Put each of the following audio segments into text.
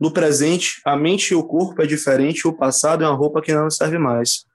No presente, a mente e o corpo é diferente, o passado é uma roupa que não serve mais.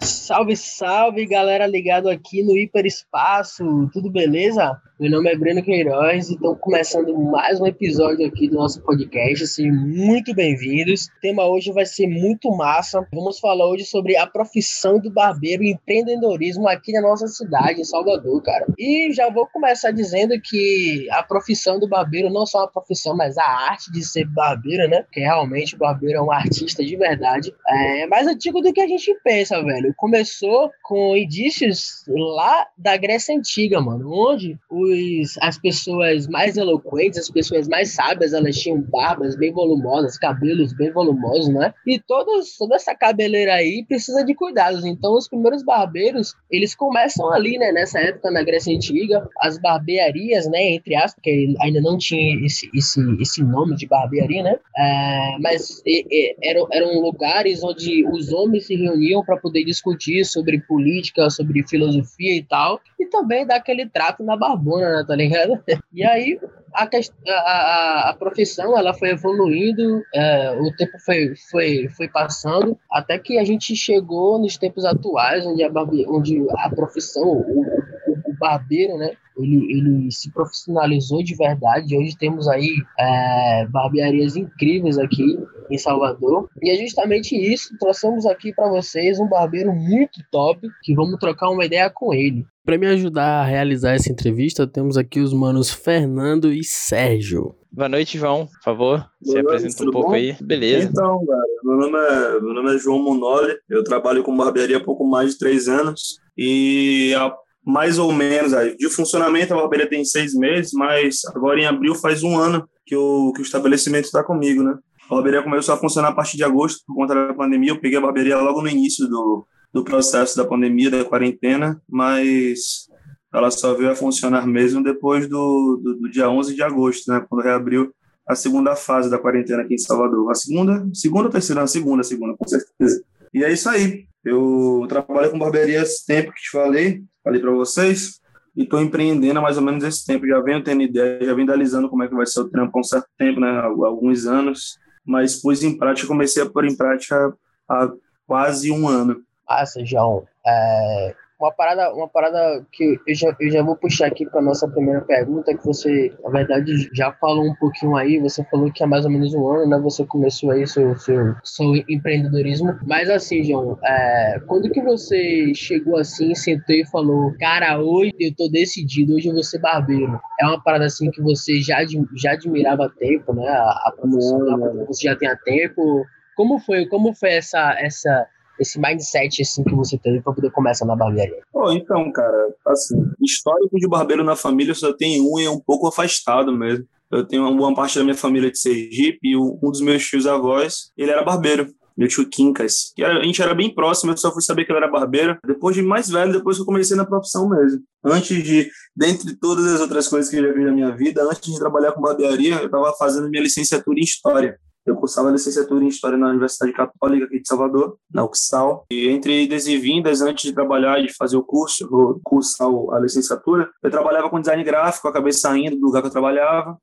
Salve, salve, galera ligado aqui no Hiperespaço. Tudo beleza? Meu nome é Breno Queiroz e estamos começando mais um episódio aqui do nosso podcast. Sejam muito bem-vindos. O tema hoje vai ser muito massa. Vamos falar hoje sobre a profissão do barbeiro e empreendedorismo aqui na nossa cidade, em Salvador, cara. E já vou começar dizendo que a profissão do barbeiro não só uma profissão, mas a arte de ser barbeiro, né? Porque realmente o barbeiro é um artista de verdade. É mais antigo do que a gente pensa, velho. Começou com indícios lá da Grécia Antiga, mano, onde o os, as pessoas mais eloquentes, as pessoas mais sábias, elas tinham barbas bem volumosas, cabelos bem volumosos, né? E todos, toda essa cabeleira aí precisa de cuidados. Então, os primeiros barbeiros, eles começam ali, né? Nessa época, na Grécia Antiga, as barbearias, né? Entre aspas, porque ainda não tinha esse, esse, esse nome de barbearia, né? É, mas e, e, eram, eram lugares onde os homens se reuniam para poder discutir sobre política, sobre filosofia e tal, e também dar aquele trato na barbona né, tá ligado? E aí a, a, a profissão ela foi evoluindo, é, o tempo foi, foi, foi passando, até que a gente chegou nos tempos atuais, onde a, barbe, onde a profissão, o, o, o barbeiro, né? Ele, ele se profissionalizou de verdade. Hoje temos aí é, barbearias incríveis aqui em Salvador. E é justamente isso. Trouxemos aqui para vocês um barbeiro muito top que vamos trocar uma ideia com ele. Para me ajudar a realizar essa entrevista, temos aqui os manos Fernando e Sérgio. Boa noite, João. Por favor, Boa se apresenta um pouco bom? aí. Beleza. Então, cara, meu nome, é, meu nome é João Monoli. Eu trabalho com barbearia há pouco mais de três anos. E há mais ou menos, de funcionamento, a barbearia tem seis meses, mas agora em abril faz um ano que o, que o estabelecimento está comigo, né? A barbearia começou a funcionar a partir de agosto, por conta da pandemia. Eu peguei a barbearia logo no início do, do processo da pandemia, da quarentena, mas ela só veio a funcionar mesmo depois do, do, do, dia 11 de agosto, né, quando reabriu a segunda fase da quarentena aqui em Salvador. A segunda, segunda ou terceira? A segunda, a segunda, com certeza. E é isso aí. Eu trabalho com barbearia esse tempo que te falei, falei para vocês, e estou empreendendo há mais ou menos esse tempo. Já venho tendo ideia, já venho idealizando como é que vai ser o trampo há um certo tempo, né, alguns anos, mas pus em prática, comecei a pôr em prática há quase um ano. Massa, João. É, uma parada, uma parada que eu já, eu já vou puxar aqui para nossa primeira pergunta, que você, na verdade, já falou um pouquinho aí, você falou que há mais ou menos um ano, né, você começou aí seu, seu, seu empreendedorismo, mas assim, João, é, quando que você chegou assim, sentou e falou, cara, hoje eu tô decidido, hoje eu vou ser barbeiro? É uma parada assim que você já, já admirava há tempo, né, a, a profissão, você já tem há tempo, como foi, como foi essa, essa esse mindset assim que você teve para poder começar na barbearia? Pô, então, cara, assim, histórico de barbeiro na família só tem um e é um pouco afastado mesmo. Eu tenho uma boa parte da minha família de Sergipe e um dos meus tios avós, ele era barbeiro meu tio Quincas, a gente era bem próximo, eu só fui saber que ele era barbeiro depois de mais velho, depois que eu comecei na profissão mesmo. Antes de, dentre todas as outras coisas que eu já vi na minha vida, antes de trabalhar com barbearia, eu estava fazendo minha licenciatura em História. Eu cursava licenciatura em História na Universidade Católica aqui de Salvador, na UXAL. E entre idas e vindas, antes de trabalhar e fazer o curso, o cursar a licenciatura, eu trabalhava com design gráfico, acabei saindo do lugar que eu trabalhava,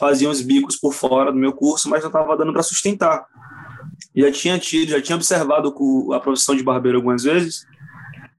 fazia uns bicos por fora do meu curso, mas não estava dando para sustentar. Já tinha tido, já tinha observado a profissão de barbeiro algumas vezes,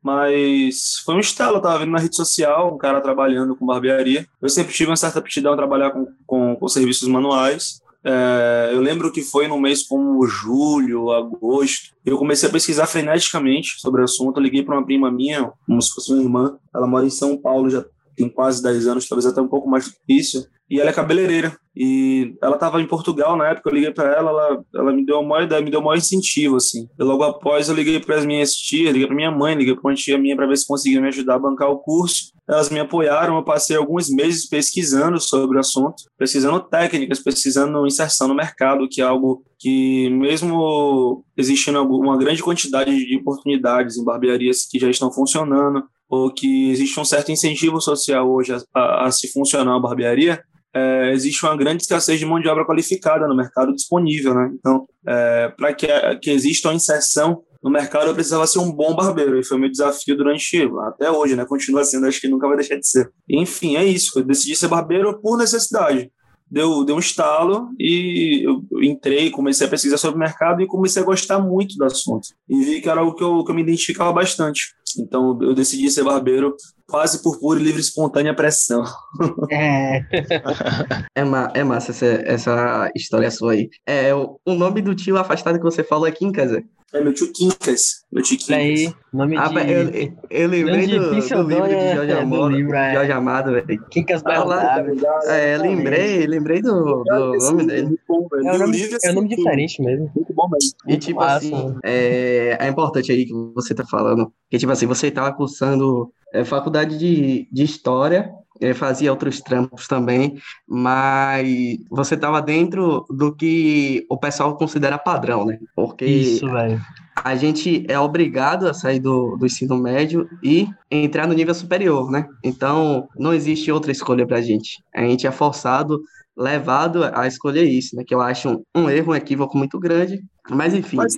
mas foi um estalo, eu estava vendo na rede social um cara trabalhando com barbearia. Eu sempre tive uma certa aptidão a trabalhar com, com, com serviços manuais, é, eu lembro que foi no mês como julho, agosto. Eu comecei a pesquisar freneticamente sobre o assunto. Eu liguei para uma prima minha, como se fosse uma irmã. Ela mora em São Paulo, já tem quase 10 anos, talvez até um pouco mais difícil e ela é cabeleireira. E ela estava em Portugal na época, eu liguei para ela, ela, ela me deu uma ideia, me deu um maior incentivo, assim. E logo após eu liguei para as minhas tias, liguei para minha mãe, liguei para uma tia minha para ver se conseguia me ajudar a bancar o curso. Elas me apoiaram, eu passei alguns meses pesquisando sobre o assunto, pesquisando técnicas, pesquisando inserção no mercado, que é algo que mesmo existindo uma grande quantidade de oportunidades em barbearias que já estão funcionando, ou que existe um certo incentivo social hoje a, a, a se funcionar uma barbearia, é, existe uma grande escassez de mão de obra qualificada no mercado disponível. Né? Então, é, para que, que exista uma inserção no mercado eu precisava ser um bom barbeiro, e foi meu desafio durante, até hoje, né? Continua sendo, acho que nunca vai deixar de ser. Enfim, é isso, eu decidi ser barbeiro por necessidade. Deu, deu um estalo e eu entrei, comecei a pesquisar sobre o mercado e comecei a gostar muito do assunto. E vi que era algo que eu, que eu me identificava bastante. Então eu decidi ser barbeiro quase por pura e livre espontânea pressão. É. é, ma é massa essa, essa história sua aí. É, o, o nome do tio afastado que você falou é Quincas, é meu tio Quincas. Meu tio Quincas. Aí, nome ah, de... eu, eu lembrei do, do, livro de Jorge, é, Amado, livro, é. Jorge Amado, velho. Quincas Bernardo. É, lembrei, lembrei do, do nome dele. É um nome, é um nome diferente mesmo. Muito bom mesmo. E tipo assim, é, é importante aí que você tá falando, que tipo assim, você tava cursando é, faculdade de, de História, fazia outros trampos também, mas você estava dentro do que o pessoal considera padrão, né? Porque Isso, velho. A gente é obrigado a sair do, do ensino médio e entrar no nível superior, né? Então, não existe outra escolha para a gente. A gente é forçado, levado a escolher isso, né? Que eu acho um, um erro, um equívoco muito grande. Mas, enfim. Mas,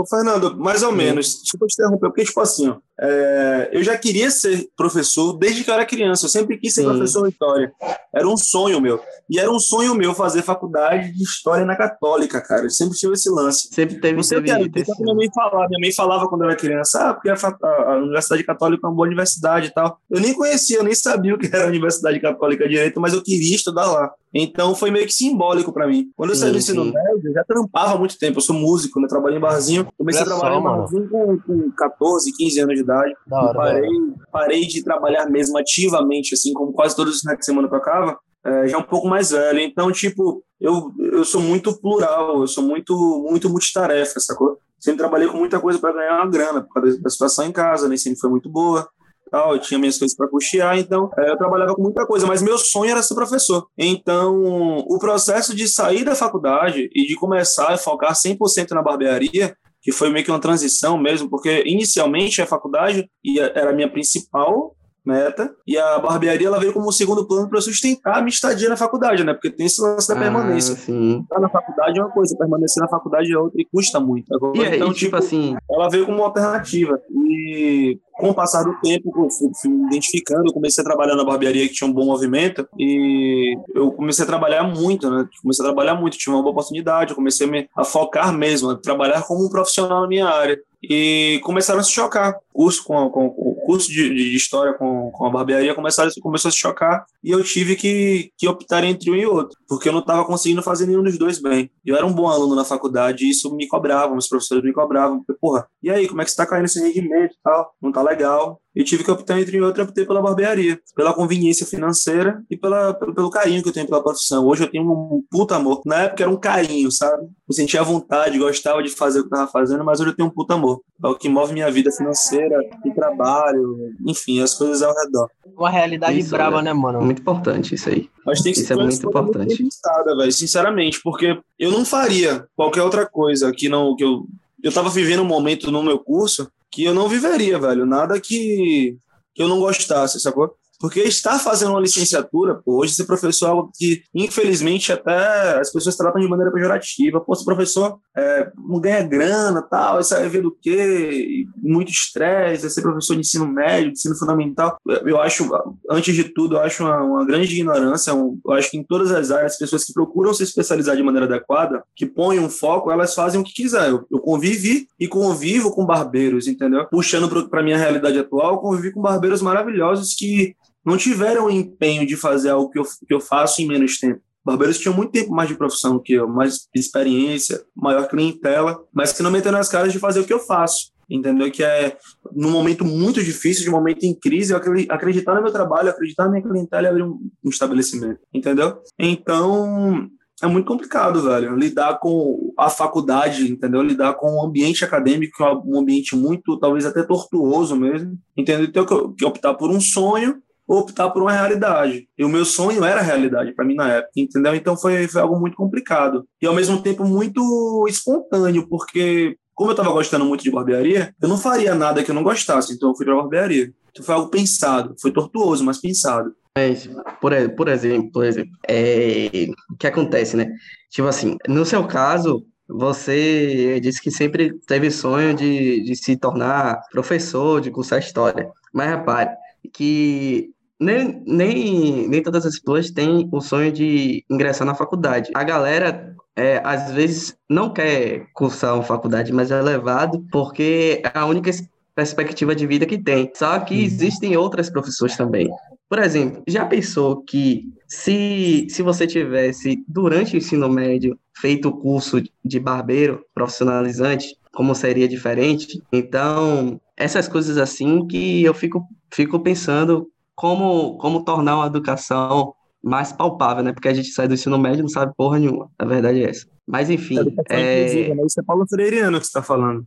ô, Fernando, mais ou menos, desculpa te interromper, porque, tipo assim, ó, é, eu já queria ser professor desde que eu era criança. Eu sempre quis ser Sim. professor de história. Era um sonho meu. E era um sonho meu fazer faculdade de história na Católica, cara. Eu sempre tive esse lance. Sempre teve, esse teve, teve, teve minha mãe falava. Minha mãe falava quando eu era criança, ah, porque a, a, a, Universidade Católica é uma boa universidade e tal. Eu nem conhecia, eu nem sabia o que era a Universidade Católica direito, mas eu queria estudar lá. Então foi meio que simbólico para mim. Quando eu saí do ensino médio, eu já trampava há muito tempo. Eu sou músico, né? Trabalhei em barzinho. Comecei Olha a trabalhar só, com, com 14, 15 anos de idade. Da hora, parei, parei de trabalhar mesmo ativamente, assim, como quase todos os finais de semana eu tocava, é, já um pouco mais velho. Então, tipo, eu, eu sou muito plural, eu sou muito, muito multitarefa, sacou? Sempre trabalhei com muita coisa para ganhar uma grana, por causa da situação em casa, nem sempre foi muito boa. Tal, eu tinha minhas coisas para custear, então é, eu trabalhava com muita coisa, mas meu sonho era ser professor. Então, o processo de sair da faculdade e de começar a focar 100% na barbearia que foi meio que uma transição mesmo, porque inicialmente a faculdade era a minha principal meta, e a barbearia ela veio como um segundo plano para sustentar a minha estadia na faculdade, né? Porque tem esse lance da ah, permanência. Sim. Estar na faculdade é uma coisa, permanecer na faculdade é outra e custa muito. Agora, e, então, e, tipo, tipo, assim, ela veio como uma alternativa. E com o passar do tempo, eu fui, fui me identificando, eu comecei a trabalhar na barbearia que tinha um bom movimento e eu comecei a trabalhar muito, né? Comecei a trabalhar muito, tive uma boa oportunidade, eu comecei a, me, a focar mesmo, a trabalhar como um profissional na minha área e começaram a se chocar. Curso, com, com, o curso de, de história com, com a barbearia começaram, começou a se chocar e eu tive que, que optar entre um e outro, porque eu não estava conseguindo fazer nenhum dos dois bem. Eu era um bom aluno na faculdade e isso me cobrava, os professores me cobravam, porque, porra, e aí, como é que está caindo esse rendimento e tal? Não tá legal e tive que optar entre outra, optei pela barbearia, pela conveniência financeira e pela, pelo, pelo, carinho que eu tenho pela profissão. Hoje eu tenho um puta amor. Na época era um carinho, sabe? Eu sentia vontade, gostava de fazer o que eu tava fazendo, mas hoje eu tenho um puta amor. É o que move minha vida financeira, e trabalho, enfim, as coisas ao redor. Uma realidade isso brava, é né, mano? Muito importante isso aí. Mas tem que isso é muito importante. Muito sinceramente, porque eu não faria qualquer outra coisa que não que eu eu tava vivendo um momento no meu curso que eu não viveria, velho. Nada que, que eu não gostasse, sacou? Porque estar fazendo uma licenciatura, pô, hoje ser professor é algo que, infelizmente, até as pessoas tratam de maneira pejorativa. Pô, ser professor é, não ganha grana, tal, isso aí ver do quê? Muito estresse, é ser professor de ensino médio, de ensino fundamental. Eu acho, antes de tudo, eu acho uma, uma grande ignorância. Um, eu acho que em todas as áreas, as pessoas que procuram se especializar de maneira adequada, que põem um foco, elas fazem o que quiser. Eu, eu convivi e convivo com barbeiros, entendeu? Puxando para minha realidade atual, eu convivi com barbeiros maravilhosos que não tiveram o empenho de fazer algo que eu, que eu faço em menos tempo. Barbeiros tinham muito tempo mais de profissão que eu, mais experiência, maior clientela, mas que não meteram as caras de fazer o que eu faço. Entendeu? Que é num momento muito difícil, de um momento em crise, eu acreditar no meu trabalho, acreditar na minha clientela e abrir um, estabelecimento. Entendeu? Então, é muito complicado, velho. Lidar com a faculdade, entendeu? Lidar com o ambiente acadêmico, que é um ambiente muito, talvez até tortuoso mesmo. Entendeu? Então, que optar por um sonho optar por uma realidade. E o meu sonho era realidade para mim na época, entendeu? Então foi, foi algo muito complicado. E ao mesmo tempo muito espontâneo, porque como eu estava gostando muito de barbearia, eu não faria nada que eu não gostasse, então eu fui para barbearia. Então foi algo pensado, foi tortuoso, mas pensado. Mas, por, por exemplo, por exemplo, é, o que acontece, né? Tipo assim, no seu caso, você disse que sempre teve sonho de, de se tornar professor, de cursar história. Mas repare que nem, nem, nem todas as pessoas têm o sonho de ingressar na faculdade. A galera é, às vezes não quer cursar uma faculdade, mas é levado porque é a única perspectiva de vida que tem. Só que uhum. existem outras profissões também. Por exemplo, já pensou que se, se você tivesse, durante o ensino médio, feito o curso de barbeiro profissionalizante, como seria diferente? Então, essas coisas assim que eu fico, fico pensando como, como tornar uma educação mais palpável, né? Porque a gente sai do ensino médio e não sabe porra nenhuma. A verdade é essa. Mas enfim. É. Né? Isso é Paulo Freireano que você está falando.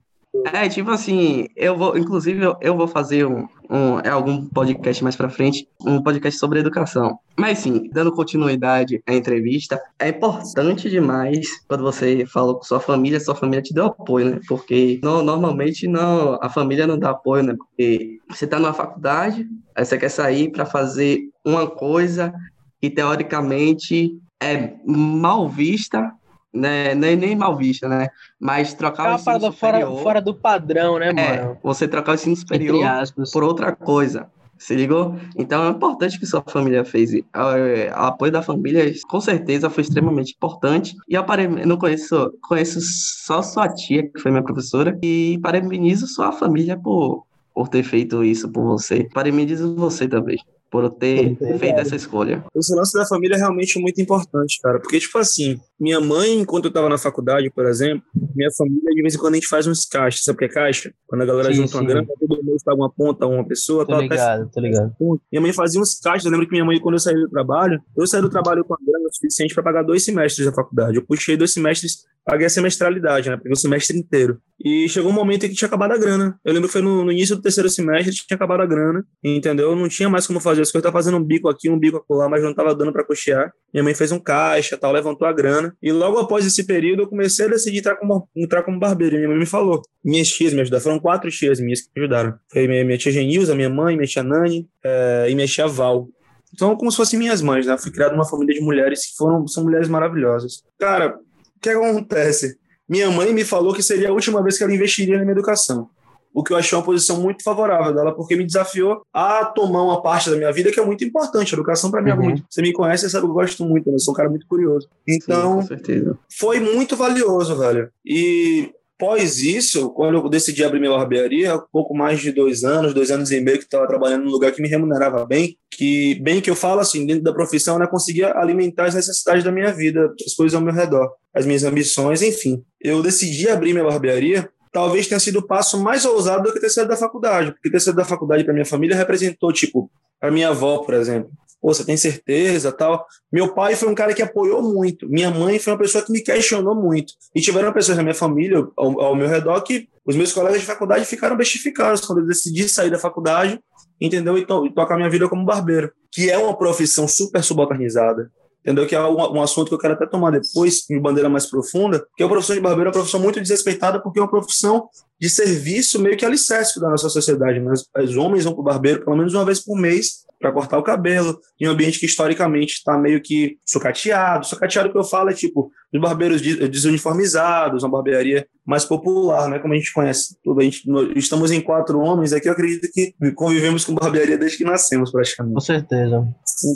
É, tipo assim, eu vou, inclusive, eu, eu vou fazer um, um, é algum podcast mais pra frente, um podcast sobre educação. Mas sim, dando continuidade à entrevista, é importante demais quando você fala com sua família, sua família te deu apoio, né? Porque no, normalmente não, a família não dá apoio, né? Porque você tá numa faculdade, aí você quer sair para fazer uma coisa que teoricamente é mal vista né, nem, nem mal vista, né? Mas trocar é o ensino superior... Fora, fora do padrão, né, é, mano? É, você trocar o ensino superior por outra coisa. Se ligou? Então é importante que sua família fez. O apoio da família, com certeza, foi extremamente importante. E eu não conheço, conheço só sua tia, que foi minha professora, e parabenizo sua família por, por ter feito isso por você. Parabenizo você também por ter feito essa escolha. Esse lance da família é realmente muito importante, cara. Porque, tipo assim, minha mãe, enquanto eu tava na faculdade, por exemplo, minha família, de vez em quando a gente faz uns caixas. Sabe o que é caixa? Quando a galera sim, junta sim. uma grana, todo mês paga uma ponta a uma pessoa. Tô ligado, tô ligado. Minha mãe fazia uns caixas. Eu lembro que minha mãe, quando eu saí do trabalho, eu saí do trabalho com a grana suficiente para pagar dois semestres da faculdade. Eu puxei dois semestres paguei a semestralidade, né? Peguei o semestre inteiro. E chegou um momento em que tinha acabado a grana. Eu lembro que foi no, no início do terceiro semestre, tinha acabado a grana, entendeu? Não tinha mais como fazer as coisas. Tava fazendo um bico aqui, um bico acolá, mas não tava dando para cochear. Minha mãe fez um caixa, tal, levantou a grana. E logo após esse período, eu comecei a decidir entrar como, entrar como barbeiro. Minha mãe me falou. Minhas tias me ajudaram. Foram quatro tias minhas que me ajudaram. Foi minha, minha tia Genilza, minha mãe, minha tia Nani é, e minha tia Val. Então, como se fossem minhas mães, né? Eu fui criado numa família de mulheres que foram, são mulheres maravilhosas. Cara, o que acontece? Minha mãe me falou que seria a última vez que ela investiria na minha educação. O que eu achei uma posição muito favorável dela, porque me desafiou a tomar uma parte da minha vida que é muito importante. A educação para mim é uhum. muito. Você me conhece, você sabe que eu gosto muito, né? eu sou um cara muito curioso. Então, Sim, foi muito valioso, velho. E Após isso, quando eu decidi abrir minha barbearia, pouco mais de dois anos, dois anos e meio que estava trabalhando num lugar que me remunerava bem, que bem que eu falo assim, dentro da profissão, né, conseguia alimentar as necessidades da minha vida, as coisas ao meu redor, as minhas ambições, enfim. Eu decidi abrir minha barbearia talvez tenha sido o passo mais ousado do que ter saído da faculdade, porque ter saído da faculdade para minha família representou, tipo, a minha avó, por exemplo. Pô, você tem certeza, tal. Meu pai foi um cara que apoiou muito. Minha mãe foi uma pessoa que me questionou muito. E tiveram pessoas na minha família, ao, ao meu redor, que os meus colegas de faculdade ficaram bestificados quando eu decidi sair da faculdade, entendeu? E, to e tocar minha vida como barbeiro, que é uma profissão super subalternizada entendeu? Que é um, assunto que eu quero até tomar depois, de bandeira mais profunda, que a profissão de barbeiro é uma profissão muito desrespeitada porque é uma profissão de serviço meio que alicerce da nossa sociedade. Mas os homens vão para o barbeiro pelo menos uma vez por mês para cortar o cabelo, em um ambiente que historicamente está meio que sucateado. Sucateado que eu falo é tipo os barbeiros desuniformizados, uma barbearia mais popular, né? Como a gente conhece. Tudo. A gente, estamos em quatro homens aqui, eu acredito que convivemos com barbearia desde que nascemos, praticamente. Com certeza.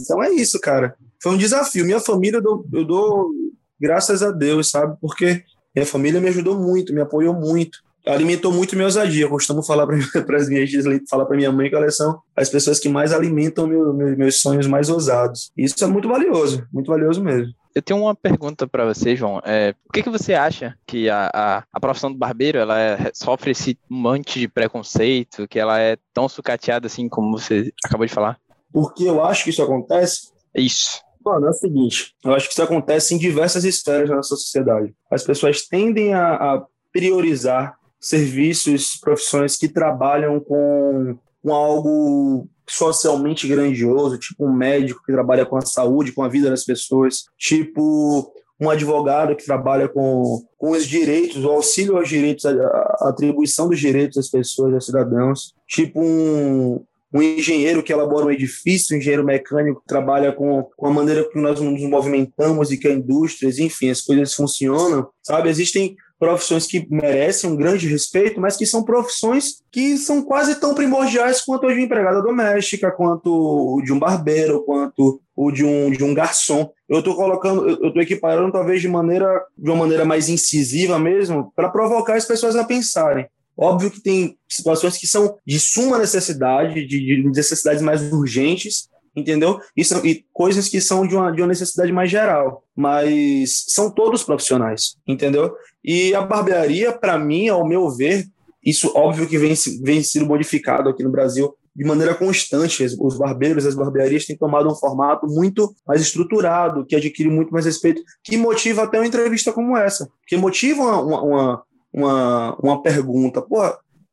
Então é isso, cara. Foi um desafio. Minha família, eu dou, eu dou graças a Deus, sabe? Porque minha família me ajudou muito, me apoiou muito alimentou muito minha ousadia. Eu costumo falar para as minhas falar para minha mãe que elas são as pessoas que mais alimentam meu, meu, meus sonhos mais ousados. Isso é muito valioso, muito valioso mesmo. Eu tenho uma pergunta para você, João. É, por que, que você acha que a, a, a profissão do barbeiro ela é, sofre esse monte de preconceito, que ela é tão sucateada assim como você acabou de falar? Porque eu acho que isso acontece. Isso. Mano, é o seguinte, eu acho que isso acontece em diversas esferas da nossa sociedade. As pessoas tendem a, a priorizar serviços, profissões que trabalham com, com algo socialmente grandioso, tipo um médico que trabalha com a saúde, com a vida das pessoas, tipo um advogado que trabalha com, com os direitos, o auxílio aos direitos, a, atribuição dos direitos das pessoas, dos cidadãos, tipo um, um engenheiro que elabora um edifício, um engenheiro mecânico que trabalha com, com a maneira que nós nos movimentamos e que a indústria, enfim, as coisas funcionam, sabe? Existem profissões que merecem um grande respeito, mas que são profissões que são quase tão primordiais quanto a de uma empregada doméstica, quanto o de um barbeiro, quanto o de um, de um garçom. Eu estou colocando, eu estou equiparando talvez de maneira de uma maneira mais incisiva mesmo, para provocar as pessoas a pensarem. Óbvio que tem situações que são de suma necessidade, de, de necessidades mais urgentes, entendeu? São, e coisas que são de uma, de uma necessidade mais geral, mas são todos profissionais, entendeu? E a barbearia, para mim, ao meu ver, isso óbvio que vem, vem sendo modificado aqui no Brasil de maneira constante. Os barbeiros, as barbearias têm tomado um formato muito mais estruturado, que adquire muito mais respeito, que motiva até uma entrevista como essa, que motiva uma, uma, uma, uma pergunta. Pô,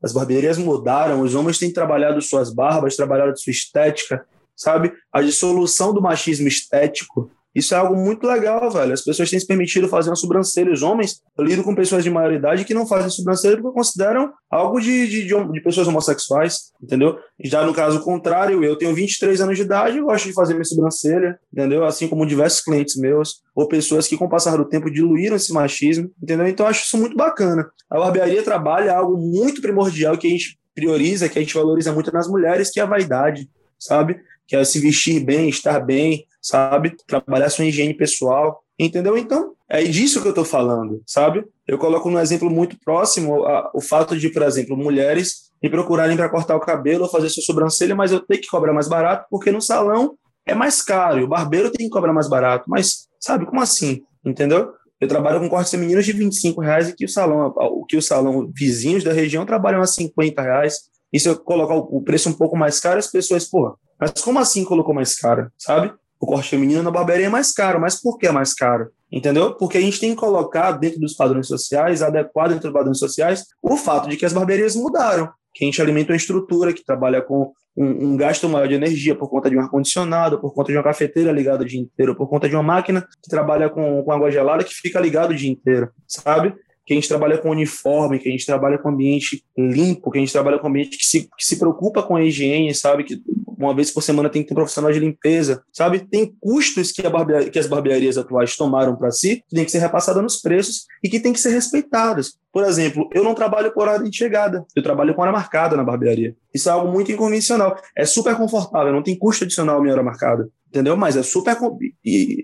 as barbearias mudaram, os homens têm trabalhado suas barbas, trabalhado sua estética, sabe? A dissolução do machismo estético. Isso é algo muito legal, velho. As pessoas têm se permitido fazer uma sobrancelha. Os homens, eu lido com pessoas de maioridade que não fazem sobrancelha porque consideram algo de, de, de, pessoas homossexuais, entendeu? Já no caso contrário, eu tenho 23 anos de idade e gosto de fazer minha sobrancelha, entendeu? Assim como diversos clientes meus, ou pessoas que, com o passar do tempo, diluíram esse machismo, entendeu? Então, eu acho isso muito bacana. A barbearia trabalha algo muito primordial que a gente prioriza, que a gente valoriza muito nas mulheres, que é a vaidade, sabe? Que é se vestir bem, estar bem, sabe? Trabalhar sua higiene pessoal, entendeu? Então, é disso que eu estou falando, sabe? Eu coloco um exemplo muito próximo a, o fato de, por exemplo, mulheres me procurarem para cortar o cabelo ou fazer sua sobrancelha, mas eu tenho que cobrar mais barato porque no salão é mais caro e o barbeiro tem que cobrar mais barato. Mas, sabe, como assim? Entendeu? Eu trabalho com cortes femininos de 25 reais e que o salão, o que o salão vizinhos da região trabalham a 50 reais. E se eu colocar o preço um pouco mais caro, as pessoas, pô, mas como assim colocou mais caro, sabe? O corte feminino na barbearia é mais caro, mas por que é mais caro? Entendeu? Porque a gente tem que colocar dentro dos padrões sociais, adequado dentro dos padrões sociais, o fato de que as barbearias mudaram, que a gente alimenta uma estrutura que trabalha com um, um gasto maior de energia por conta de um ar-condicionado, por conta de uma cafeteira ligada o dia inteiro, por conta de uma máquina que trabalha com, com água gelada que fica ligado o dia inteiro, sabe? que a gente trabalha com uniforme, que a gente trabalha com ambiente limpo, que a gente trabalha com ambiente que se, que se preocupa com a higiene, sabe? Que uma vez por semana tem que ter um profissional de limpeza, sabe? Tem custos que, a que as barbearias atuais tomaram para si, que tem que ser repassado nos preços e que tem que ser respeitados. Por exemplo, eu não trabalho por ordem de chegada, eu trabalho com hora marcada na barbearia. Isso é algo muito inconvencional. É super confortável, não tem custo adicional a minha hora marcada entendeu? Mas é super,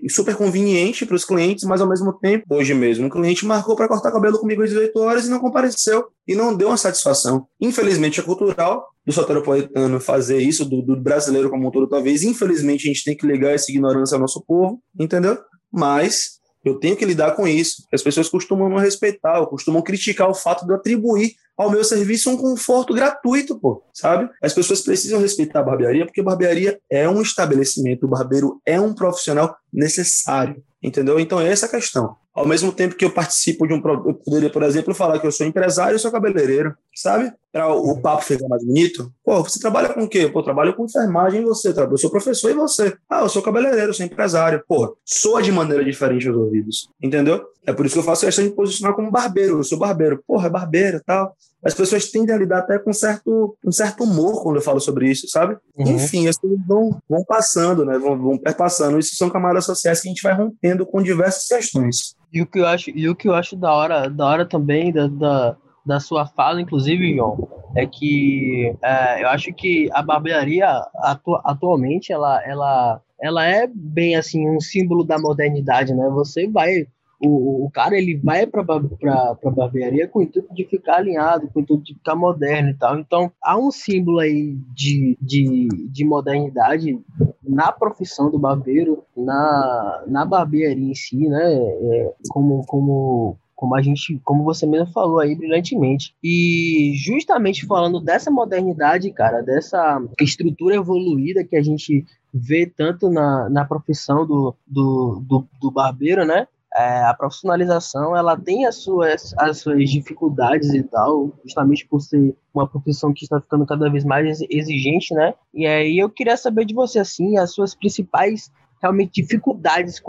super conveniente para os clientes, mas ao mesmo tempo, hoje mesmo, um cliente marcou para cortar cabelo comigo às 18 horas e não compareceu e não deu uma satisfação. Infelizmente é cultural do soteropolitano fazer isso, do, do brasileiro como um todo, talvez. Infelizmente a gente tem que ligar essa ignorância ao nosso povo, entendeu? Mas eu tenho que lidar com isso. As pessoas costumam não respeitar, costumam criticar o fato de atribuir ao meu serviço um conforto gratuito, pô, sabe? As pessoas precisam respeitar a barbearia porque barbearia é um estabelecimento, o barbeiro é um profissional necessário, entendeu? Então é essa a questão. Ao mesmo tempo que eu participo de um. Eu poderia, por exemplo, falar que eu sou empresário e sou cabeleireiro, sabe? Para o papo ficar mais bonito. Pô, você trabalha com o quê? Pô, eu trabalho com enfermagem e você. Eu sou professor e você. Ah, eu sou cabeleireiro, eu sou empresário. Pô, soa de maneira diferente aos ouvidos. Entendeu? É por isso que eu faço questão de posicionar como barbeiro. Eu sou barbeiro. Porra, é barbeiro e tal as pessoas tendem a lidar até com certo, um certo humor quando eu falo sobre isso, sabe? Uhum. Enfim, as coisas vão, vão passando, né? Vão, vão perpassando. Isso são camadas sociais que a gente vai rompendo com diversas questões. E o que eu acho, e o que eu acho da hora, da hora também da, da, da sua fala, inclusive, João, é que é, eu acho que a barbearia atu, atualmente ela, ela, ela é bem assim um símbolo da modernidade, né? Você vai o, o cara ele vai para a barbearia com o intuito de ficar alinhado, com o intuito de ficar moderno e tal. Então há um símbolo aí de, de, de modernidade na profissão do barbeiro, na, na barbearia em si, né? É, como, como, como a gente, como você mesmo falou aí brilhantemente. E justamente falando dessa modernidade, cara, dessa estrutura evoluída que a gente vê tanto na, na profissão do, do, do, do barbeiro, né? É, a profissionalização ela tem as suas, as suas dificuldades e tal, justamente por ser uma profissão que está ficando cada vez mais exigente, né? E aí eu queria saber de você, assim, as suas principais, realmente, dificuldades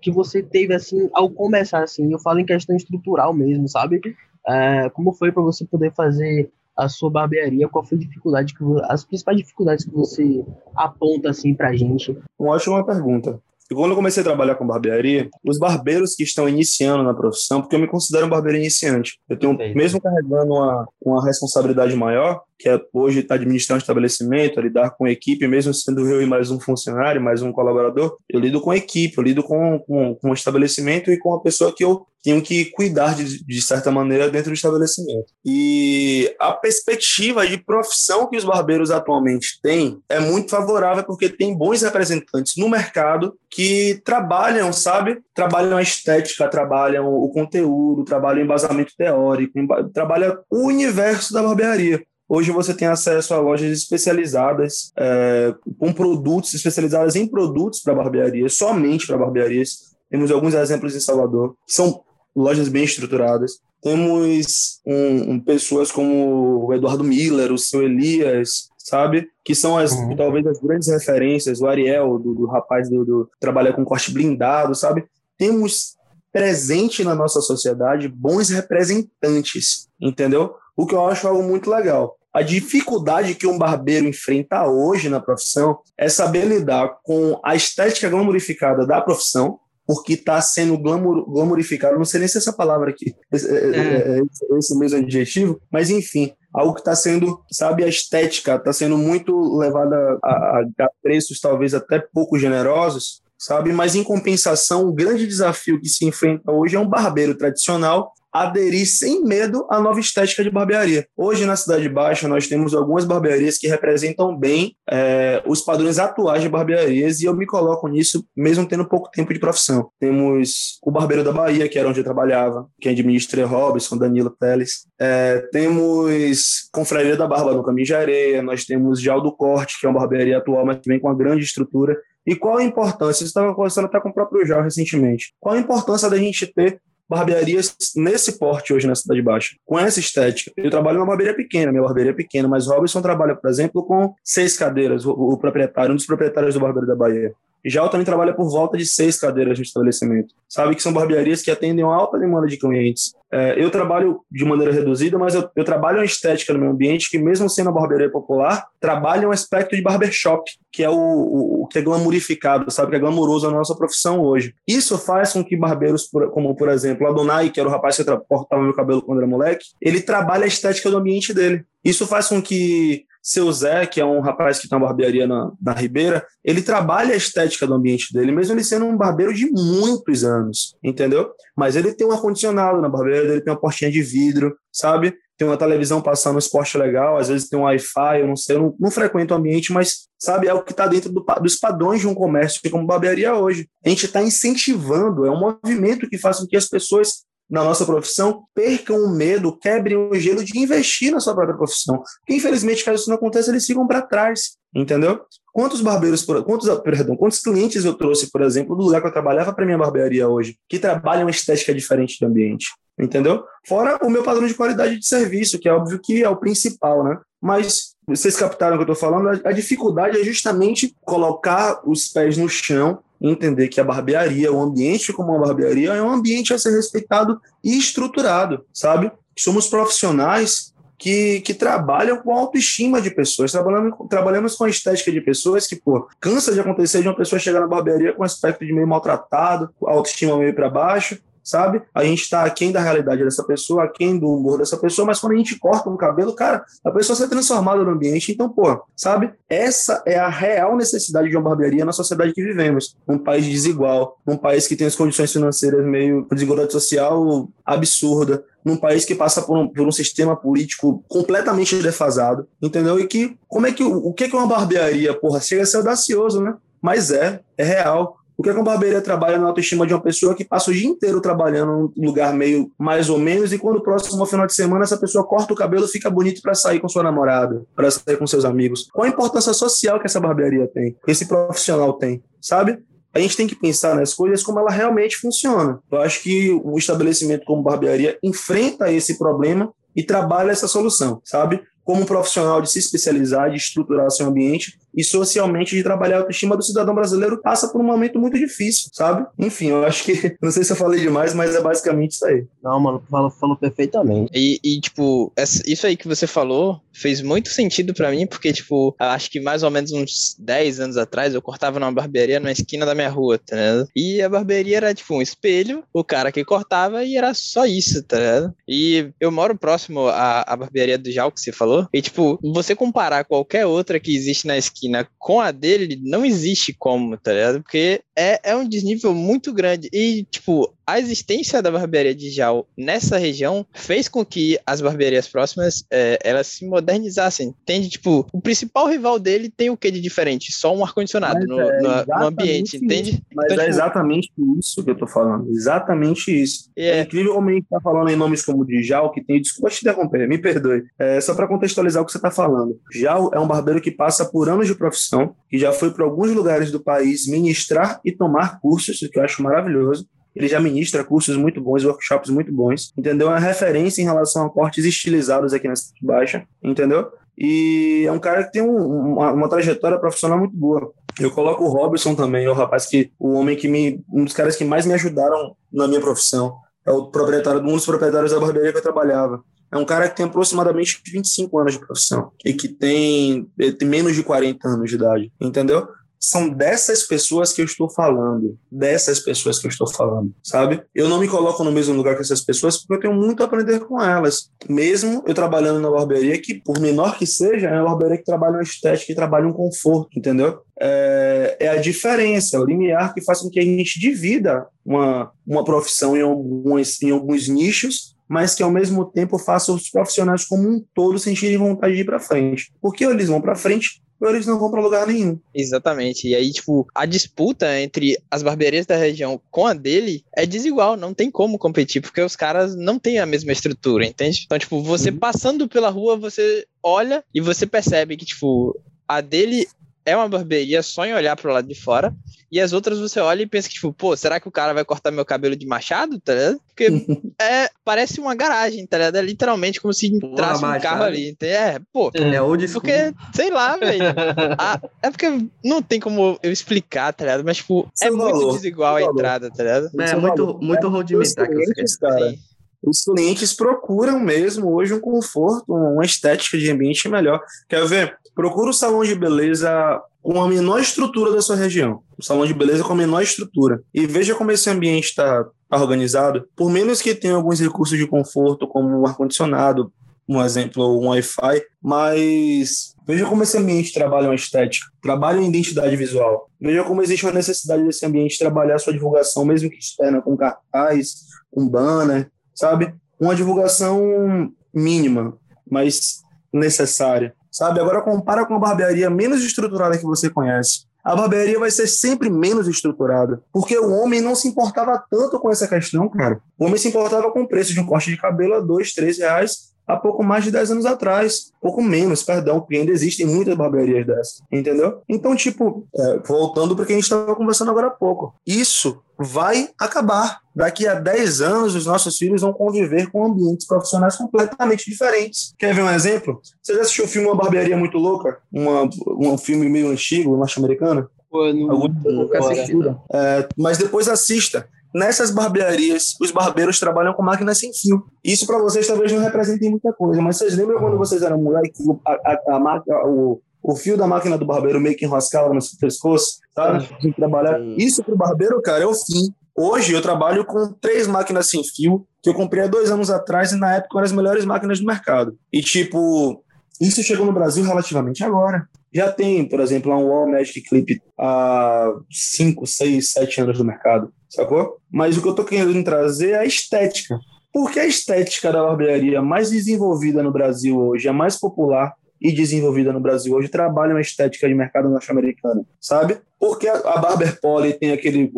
que você teve, assim, ao começar, assim, eu falo em questão estrutural mesmo, sabe? É, como foi para você poder fazer a sua barbearia, qual foi a dificuldade que as principais dificuldades que você aponta assim pra gente? Uma ótima pergunta. E quando eu comecei a trabalhar com barbearia, os barbeiros que estão iniciando na profissão, porque eu me considero um barbeiro iniciante, eu tenho, mesmo carregando uma, uma responsabilidade maior, que é hoje administrar um estabelecimento, lidar com equipe, mesmo sendo eu e mais um funcionário, mais um colaborador, eu lido com equipe, eu lido com, com, com o estabelecimento e com a pessoa que eu tenho que cuidar de, de certa maneira dentro do estabelecimento. E a perspectiva de profissão que os barbeiros atualmente têm é muito favorável porque tem bons representantes no mercado que trabalham, sabe? Trabalham a estética, trabalham o conteúdo, trabalham o embasamento teórico, trabalham o universo da barbearia. Hoje você tem acesso a lojas especializadas é, com produtos especializadas em produtos para barbearias, somente para barbearias. Temos alguns exemplos em Salvador, que são lojas bem estruturadas. Temos um, um, pessoas como o Eduardo Miller, o seu Elias, sabe? Que são as, uhum. talvez as grandes referências, o Ariel, do, do rapaz do, do trabalha com corte blindado, sabe? Temos presente na nossa sociedade bons representantes, entendeu? O que eu acho algo muito legal. A dificuldade que um barbeiro enfrenta hoje na profissão é saber lidar com a estética glamorificada da profissão, porque está sendo glamour, glamourificado, não sei nem se é essa palavra aqui, esse, é. é. é esse mesmo adjetivo, mas enfim, algo que está sendo, sabe, a estética está sendo muito levada a, a, preços talvez até pouco generosos, sabe, mas em compensação, o grande desafio que se enfrenta hoje é um barbeiro tradicional aderir sem medo à nova estética de barbearia. Hoje, na Cidade Baixa, nós temos algumas barbearias que representam bem é, os padrões atuais de barbearias e eu me coloco nisso, mesmo tendo pouco tempo de profissão. Temos o Barbeiro da Bahia, que era onde eu trabalhava, quem administra é Robson, Danilo Teles. É, temos Confraria da Barba no Caminho de Areia, nós temos Jal do Corte, que é uma barbearia atual, mas que vem com uma grande estrutura. E qual a importância? Você estava conversando até com o próprio Jal recentemente. Qual a importância da gente ter barbearias nesse porte hoje na Cidade Baixa, com essa estética. Eu trabalho numa barbearia pequena, minha barbearia é pequena, mas Robson trabalha, por exemplo, com seis cadeiras, o, o proprietário, um dos proprietários do Barbeiro da Bahia. Já eu também trabalho por volta de seis cadeiras no estabelecimento. Sabe que são barbearias que atendem uma alta demanda de clientes. É, eu trabalho de maneira reduzida, mas eu, eu, trabalho uma estética no meu ambiente que, mesmo sendo uma barbearia popular, trabalha um aspecto de barbershop, que é o, o, o, que é glamorificado, sabe? Que é glamouroso na nossa profissão hoje. Isso faz com que barbeiros, como por exemplo, Adonai, que era o rapaz que cortava meu cabelo quando era moleque, ele trabalha a estética do ambiente dele. Isso faz com que seu Zé, que é um rapaz que tem uma barbearia na, na Ribeira, ele trabalha a estética do ambiente dele, mesmo ele sendo um barbeiro de muitos anos, entendeu? Mas ele tem um ar-condicionado na barbearia dele, tem uma portinha de vidro, sabe? Tem uma televisão passando um esporte legal, às vezes tem um Wi-Fi, eu não sei, eu não, não frequento o ambiente, mas sabe, é o que está dentro do, dos padrões de um comércio como barbearia hoje. A gente está incentivando, é um movimento que faz com que as pessoas na nossa profissão percam o medo, quebrem o gelo de investir na sua própria profissão. Porque, infelizmente, caso isso não aconteça, eles ficam para trás, entendeu? Quantos barbeiros, quantos, perdão, quantos clientes eu trouxe, por exemplo, do lugar que eu trabalhava para minha barbearia hoje, que trabalham uma estética diferente do ambiente, entendeu? Fora o meu padrão de qualidade de serviço, que é óbvio que é o principal, né? Mas vocês captaram o que eu estou falando? A dificuldade é justamente colocar os pés no chão entender que a barbearia, o ambiente como uma barbearia, é um ambiente a ser respeitado e estruturado, sabe? Somos profissionais que, que trabalham com a autoestima de pessoas, trabalhamos, trabalhamos com a estética de pessoas que, pô, cansa de acontecer de uma pessoa chegar na barbearia com aspecto de meio maltratado, a autoestima meio para baixo, sabe? A gente está aquém da realidade dessa pessoa, aquém do humor dessa pessoa, mas quando a gente corta um cabelo, cara, a pessoa se é transformada no ambiente. Então, pô, sabe? Essa é a real necessidade de uma barbearia na sociedade que vivemos. Um país desigual, um país que tem as condições financeiras meio desigualdade social absurda, num país que passa por um, por um, sistema político completamente defasado, entendeu? E que, como é que, o, que é uma barbearia? Porra, chega a ser audacioso, né? Mas é, é real. O que, é que uma barbearia trabalha na autoestima de uma pessoa que passa o dia inteiro trabalhando num lugar meio mais ou menos e quando próximo ao final de semana essa pessoa corta o cabelo fica bonito para sair com sua namorada, para sair com seus amigos? Qual a importância social que essa barbearia tem? Esse profissional tem, sabe? a gente tem que pensar nas coisas como ela realmente funciona. Eu acho que o estabelecimento como barbearia enfrenta esse problema e trabalha essa solução, sabe? Como um profissional de se especializar, de estruturar seu ambiente e socialmente de trabalhar a autoestima do cidadão brasileiro passa por um momento muito difícil, sabe? Enfim, eu acho que, não sei se eu falei demais, mas é basicamente isso aí. Não, mano, falou, falou perfeitamente. E, e, tipo, isso aí que você falou fez muito sentido para mim, porque, tipo, acho que mais ou menos uns 10 anos atrás eu cortava numa barbearia na esquina da minha rua, tá ligado? E a barbearia era, tipo, um espelho, o cara que cortava e era só isso, tá ligado? E eu moro próximo à, à barbearia do Jal, que você falou, e, tipo, você comparar qualquer outra que existe na esquina com a dele, não existe como, tá ligado? Porque é, é um desnível muito grande. E, tipo, a existência da barbearia de Jal nessa região fez com que as barbearias próximas é, elas se modernizassem. Entende? Tipo, o principal rival dele tem o que de diferente? Só um ar-condicionado no, é no, no, ambiente, entende? Mas então, é tipo... exatamente isso que eu tô falando. Exatamente isso. É, é incrível como a gente tá falando em nomes como de Jal, que tem. Desculpa te interromper, me perdoe. É, só para contextualizar o que você tá falando. Jal é um barbeiro que passa por anos de profissão, que já foi para alguns lugares do país ministrar e tomar cursos, o que eu acho maravilhoso ele já ministra cursos muito bons, workshops muito bons, entendeu? É uma referência em relação a cortes estilizados aqui na Cidade Baixa, entendeu? E é um cara que tem um, uma, uma, trajetória profissional muito boa. Eu coloco o Robson também, é o rapaz que, o homem que me, um dos caras que mais me ajudaram na minha profissão. É o proprietário, um dos proprietários da barbearia que eu trabalhava. É um cara que tem aproximadamente 25 anos de profissão e que tem, tem menos de 40 anos de idade, entendeu? São dessas pessoas que eu estou falando, dessas pessoas que eu estou falando, sabe? Eu não me coloco no mesmo lugar que essas pessoas porque eu tenho muito a aprender com elas. Mesmo eu trabalhando na barbearia, que por menor que seja, é uma barbearia que trabalha uma estética, que trabalha um conforto, entendeu? É, é, a diferença, é o limiar que faz com que a gente divida uma, uma profissão em alguns, em alguns nichos mas que ao mesmo tempo faça os profissionais como um todo sentirem vontade de ir para frente. Porque eles vão para frente eles não vão para lugar nenhum. Exatamente. E aí, tipo, a disputa entre as barbearias da região com a dele é desigual, não tem como competir, porque os caras não têm a mesma estrutura, entende? Então, tipo, você uhum. passando pela rua, você olha e você percebe que, tipo, a dele é uma barbearia só em olhar pro lado de fora. E as outras você olha e pensa que, tipo, pô, será que o cara vai cortar meu cabelo de machado, tá ligado? Porque é, parece uma garagem, tá ligado? É literalmente como se entrasse um carro ali. É, pô. É onde Porque, sei lá, velho. é porque não tem como eu explicar, tá ligado? Mas, tipo, é muito desigual a entrada, tá ligado? É, muito, muito rudimentar que você cara. Os clientes procuram mesmo hoje um conforto, uma estética de ambiente melhor. Quer ver? Procura o salão de beleza com a menor estrutura da sua região. O salão de beleza com a menor estrutura. E veja como esse ambiente está tá organizado. Por menos que tenha alguns recursos de conforto, como um ar-condicionado, um exemplo, um Wi-Fi, mas veja como esse ambiente trabalha uma estética, trabalha uma identidade visual. Veja como existe uma necessidade desse ambiente trabalhar sua divulgação, mesmo que externa, com cartaz, com banner, sabe? Uma divulgação mínima, mas necessária sabe? Agora compara com a barbearia menos estruturada que você conhece. A barbearia vai ser sempre menos estruturada, porque o homem não se importava tanto com essa questão, cara. O homem se importava com o preço de um corte de cabelo a dois, três reais há pouco mais de 10 anos atrás. Pouco menos, perdão, porque ainda existem muitas barbearias dessas, entendeu? Então, tipo, é, voltando para o que a gente estava conversando agora há pouco, isso vai acabar. Daqui a 10 anos, os nossos filhos vão conviver com ambientes profissionais completamente diferentes. Quer ver um exemplo? Você já assistiu o filme Uma Barbearia Muito Louca? Uma, um filme meio antigo, norte-americano? Pô, não, nunca assisti. É, mas depois assista. Nessas barbearias, os barbeiros trabalham com máquinas sem fio. Isso para vocês talvez não represente muita coisa, mas vocês lembram quando vocês eram moleques, a, a, a, máquina, o, o fio da máquina do barbeiro meio que enroscava no seu pescoço, sabe? De trabalhar. Isso para o barbeiro, cara, é o fim. Hoje eu trabalho com três máquinas sem fio que eu comprei há dois anos atrás e na época eram as melhores máquinas do mercado. E tipo, isso chegou no Brasil relativamente agora. Já tem, por exemplo, um Wall Magic Clip há 5, 6, 7 anos no mercado, sacou? Mas o que eu tô querendo trazer é a estética. Porque a estética da barbearia mais desenvolvida no Brasil hoje, a mais popular e desenvolvida no Brasil hoje, trabalha uma estética de mercado norte-americano, sabe? Porque a Barber Polly tem aquele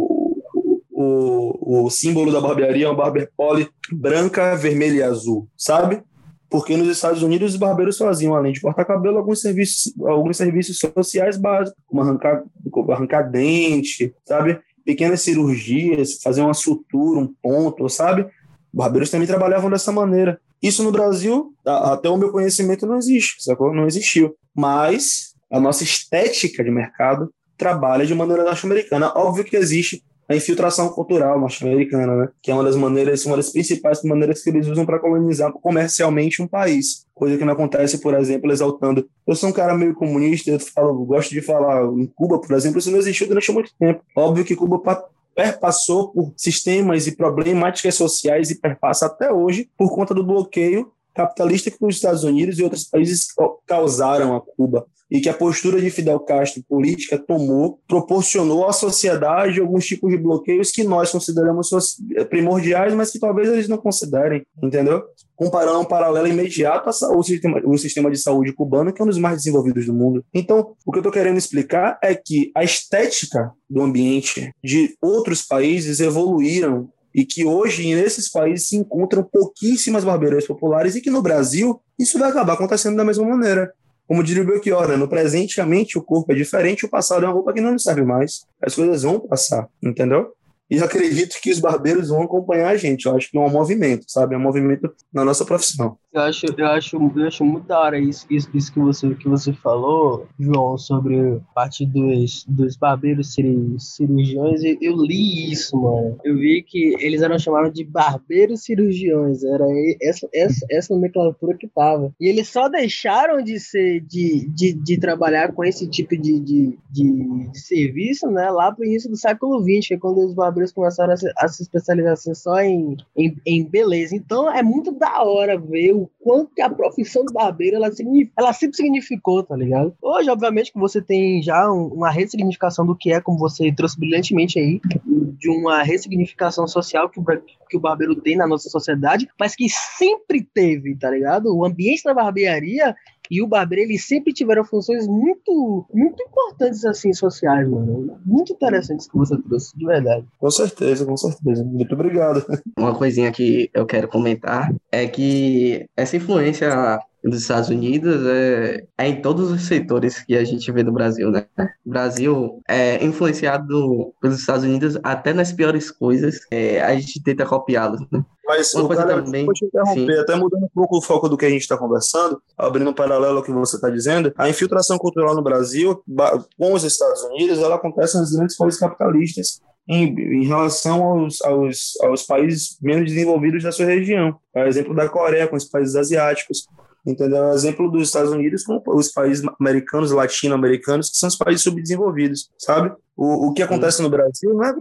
o, o, símbolo da barbearia é uma Barber Polly branca, vermelha e azul, sabe? porque nos Estados Unidos os barbeiros faziam, além de cortar cabelo, alguns serviços, alguns serviços sociais básicos, como arrancar, arrancar dente, sabe? Pequenas cirurgias, fazer uma sutura, um ponto, sabe? Barbeiros também trabalhavam dessa maneira. Isso no Brasil, até o meu conhecimento, não existe, sacou? Não existiu. Mas a nossa estética de mercado trabalha de maneira norte-americana. Óbvio que existe a infiltração cultural norte-americana, né? que é uma das maneiras, uma das principais maneiras que eles usam para colonizar comercialmente um país. Coisa que não acontece, por exemplo, exaltando. Eu sou um cara meio comunista, eu falo, gosto de falar em Cuba, por exemplo, isso não existiu durante muito tempo. Óbvio que Cuba perpassou por sistemas e problemáticas sociais e perpassa até hoje por conta do bloqueio capitalista que os Estados Unidos e outros países causaram a Cuba e que a postura de Fidel Castro política tomou, proporcionou à sociedade alguns tipos de bloqueios que nós consideramos primordiais, mas que talvez eles não considerem, entendeu? Comparando um paralelo imediato ao sistema, o sistema de saúde cubano, que é um dos mais desenvolvidos do mundo. Então, o que eu estou querendo explicar é que a estética do ambiente de outros países evoluíram e que hoje nesses países se encontram pouquíssimas barbearias populares e que no Brasil isso vai acabar acontecendo da mesma maneira. Como diria o Belchior, né? no presente a mente o corpo é diferente, o passado é uma roupa que não nos serve mais. As coisas vão passar, entendeu? E acredito que os barbeiros vão acompanhar a gente. Eu acho que é um movimento, sabe? É um movimento na nossa profissão. Eu acho, eu acho, eu acho muito da hora isso, isso, isso que, você, que você falou, João, sobre parte dos, dos barbeiros cirurgiões. Eu, eu li isso, mano. Eu vi que eles eram chamados de barbeiros cirurgiões. Era essa, essa, essa nomenclatura que tava. E eles só deixaram de ser, de, de, de trabalhar com esse tipo de, de, de, de serviço, né? Lá pro início do século XX, que é quando os barbeiros começaram a se, a se especializar assim, só em, em, em, beleza. Então é muito da hora ver o quanto que a profissão de barbeiro ela, ela sempre significou, tá ligado? Hoje, obviamente, que você tem já um, uma ressignificação do que é, como você trouxe brilhantemente aí, de uma ressignificação social que o, que o barbeiro tem na nossa sociedade, mas que sempre teve, tá ligado? O ambiente da barbearia e o barbeiro, eles sempre tiveram funções muito, muito importantes, assim, sociais, mano. Muito interessantes que você trouxe, de verdade. Com certeza, com certeza. Muito obrigado. Uma coisinha que eu quero comentar é que essa influência dos Estados Unidos é, é, em todos os setores que a gente vê no Brasil, né? O Brasil é influenciado pelos Estados Unidos até nas piores coisas, é, a gente tenta copiá-los, né? Mas Uma coisa cara, também, te interromper, sim. até mudando um pouco o foco do que a gente está conversando, abrindo um paralelo ao que você está dizendo, a infiltração cultural no Brasil, com os Estados Unidos, ela acontece nas grandes países capitalistas em, em, relação aos, aos, aos países menos desenvolvidos da sua região. Por exemplo, da Coreia, com os países asiáticos entendeu? É um exemplo dos Estados Unidos com os países americanos, latino-americanos, que são os países subdesenvolvidos, sabe? O, o que acontece no Brasil, né?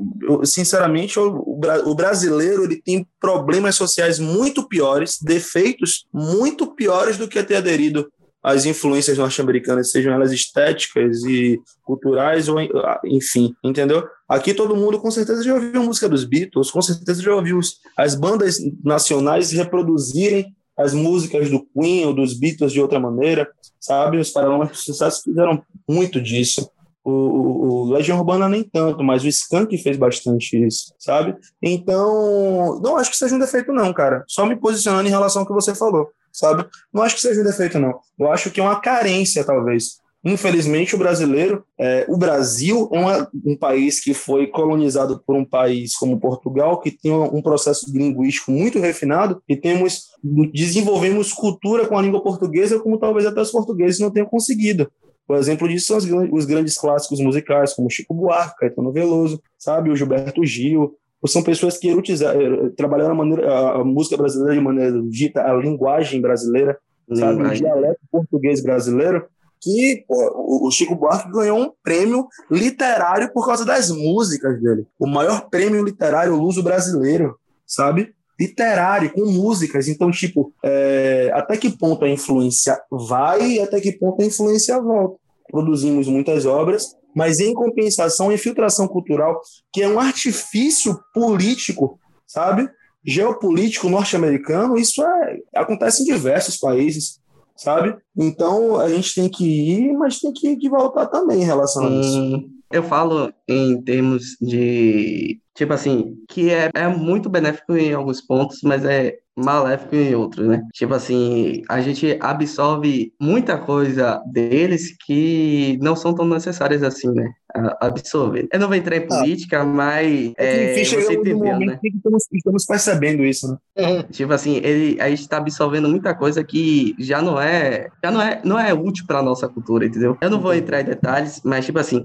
sinceramente, o, o brasileiro ele tem problemas sociais muito piores, defeitos muito piores do que ter aderido às influências norte-americanas, sejam elas estéticas e culturais, ou enfim, entendeu? Aqui todo mundo com certeza já ouviu música dos Beatles, com certeza já ouviu as bandas nacionais reproduzirem as músicas do Queen ou dos Beatles de outra maneira, sabe? Os Paralamas de Sucesso fizeram muito disso. O, o, o, Legião Urbana nem tanto, mas o Skank fez bastante isso, sabe? Então, não acho que seja um defeito não, cara. Só me posicionando em relação ao que você falou, sabe? Não acho que seja um defeito não. Eu acho que é uma carência, talvez. Infelizmente, o brasileiro, é, o Brasil é uma, um país que foi colonizado por um país como Portugal, que tem um processo linguístico muito refinado, e temos desenvolvemos cultura com a língua portuguesa, como talvez até os portugueses não tenham conseguido. Por exemplo disso são os, os grandes clássicos musicais, como Chico Buarque, Caetano Veloso, sabe, o Gilberto Gil, são pessoas que eh, trabalharam a, maneira, a, música brasileira de maneira dita, a linguagem brasileira, sabe, o dialeto português brasileiro, que pô, o Chico Buarque ganhou um prêmio literário por causa das músicas dele. O maior prêmio literário luso brasileiro, sabe? Literário, com músicas. Então, tipo, é, até que ponto a influência vai e até que ponto a influência volta. Produzimos muitas obras, mas em compensação, a infiltração cultural, que é um artifício político, sabe? Geopolítico norte-americano, isso é, acontece em diversos países sabe? Então a gente tem que ir, mas tem que, que voltar também em relação a isso. eu falo em termos de tipo assim, que é, é muito benéfico em alguns pontos, mas é maléfico em outros, né? Tipo assim, a gente absorve muita coisa deles que não são tão necessárias assim, né? absorver. Eu não vou entrar em ah. política, ah, mas é, enfim, você entendeu, né? Estamos, estamos, percebendo isso, né? Uhum. Tipo assim, ele, a gente está absorvendo muita coisa que já não é, já não é, não é útil para nossa cultura, entendeu? Eu não vou entrar em detalhes, mas tipo assim,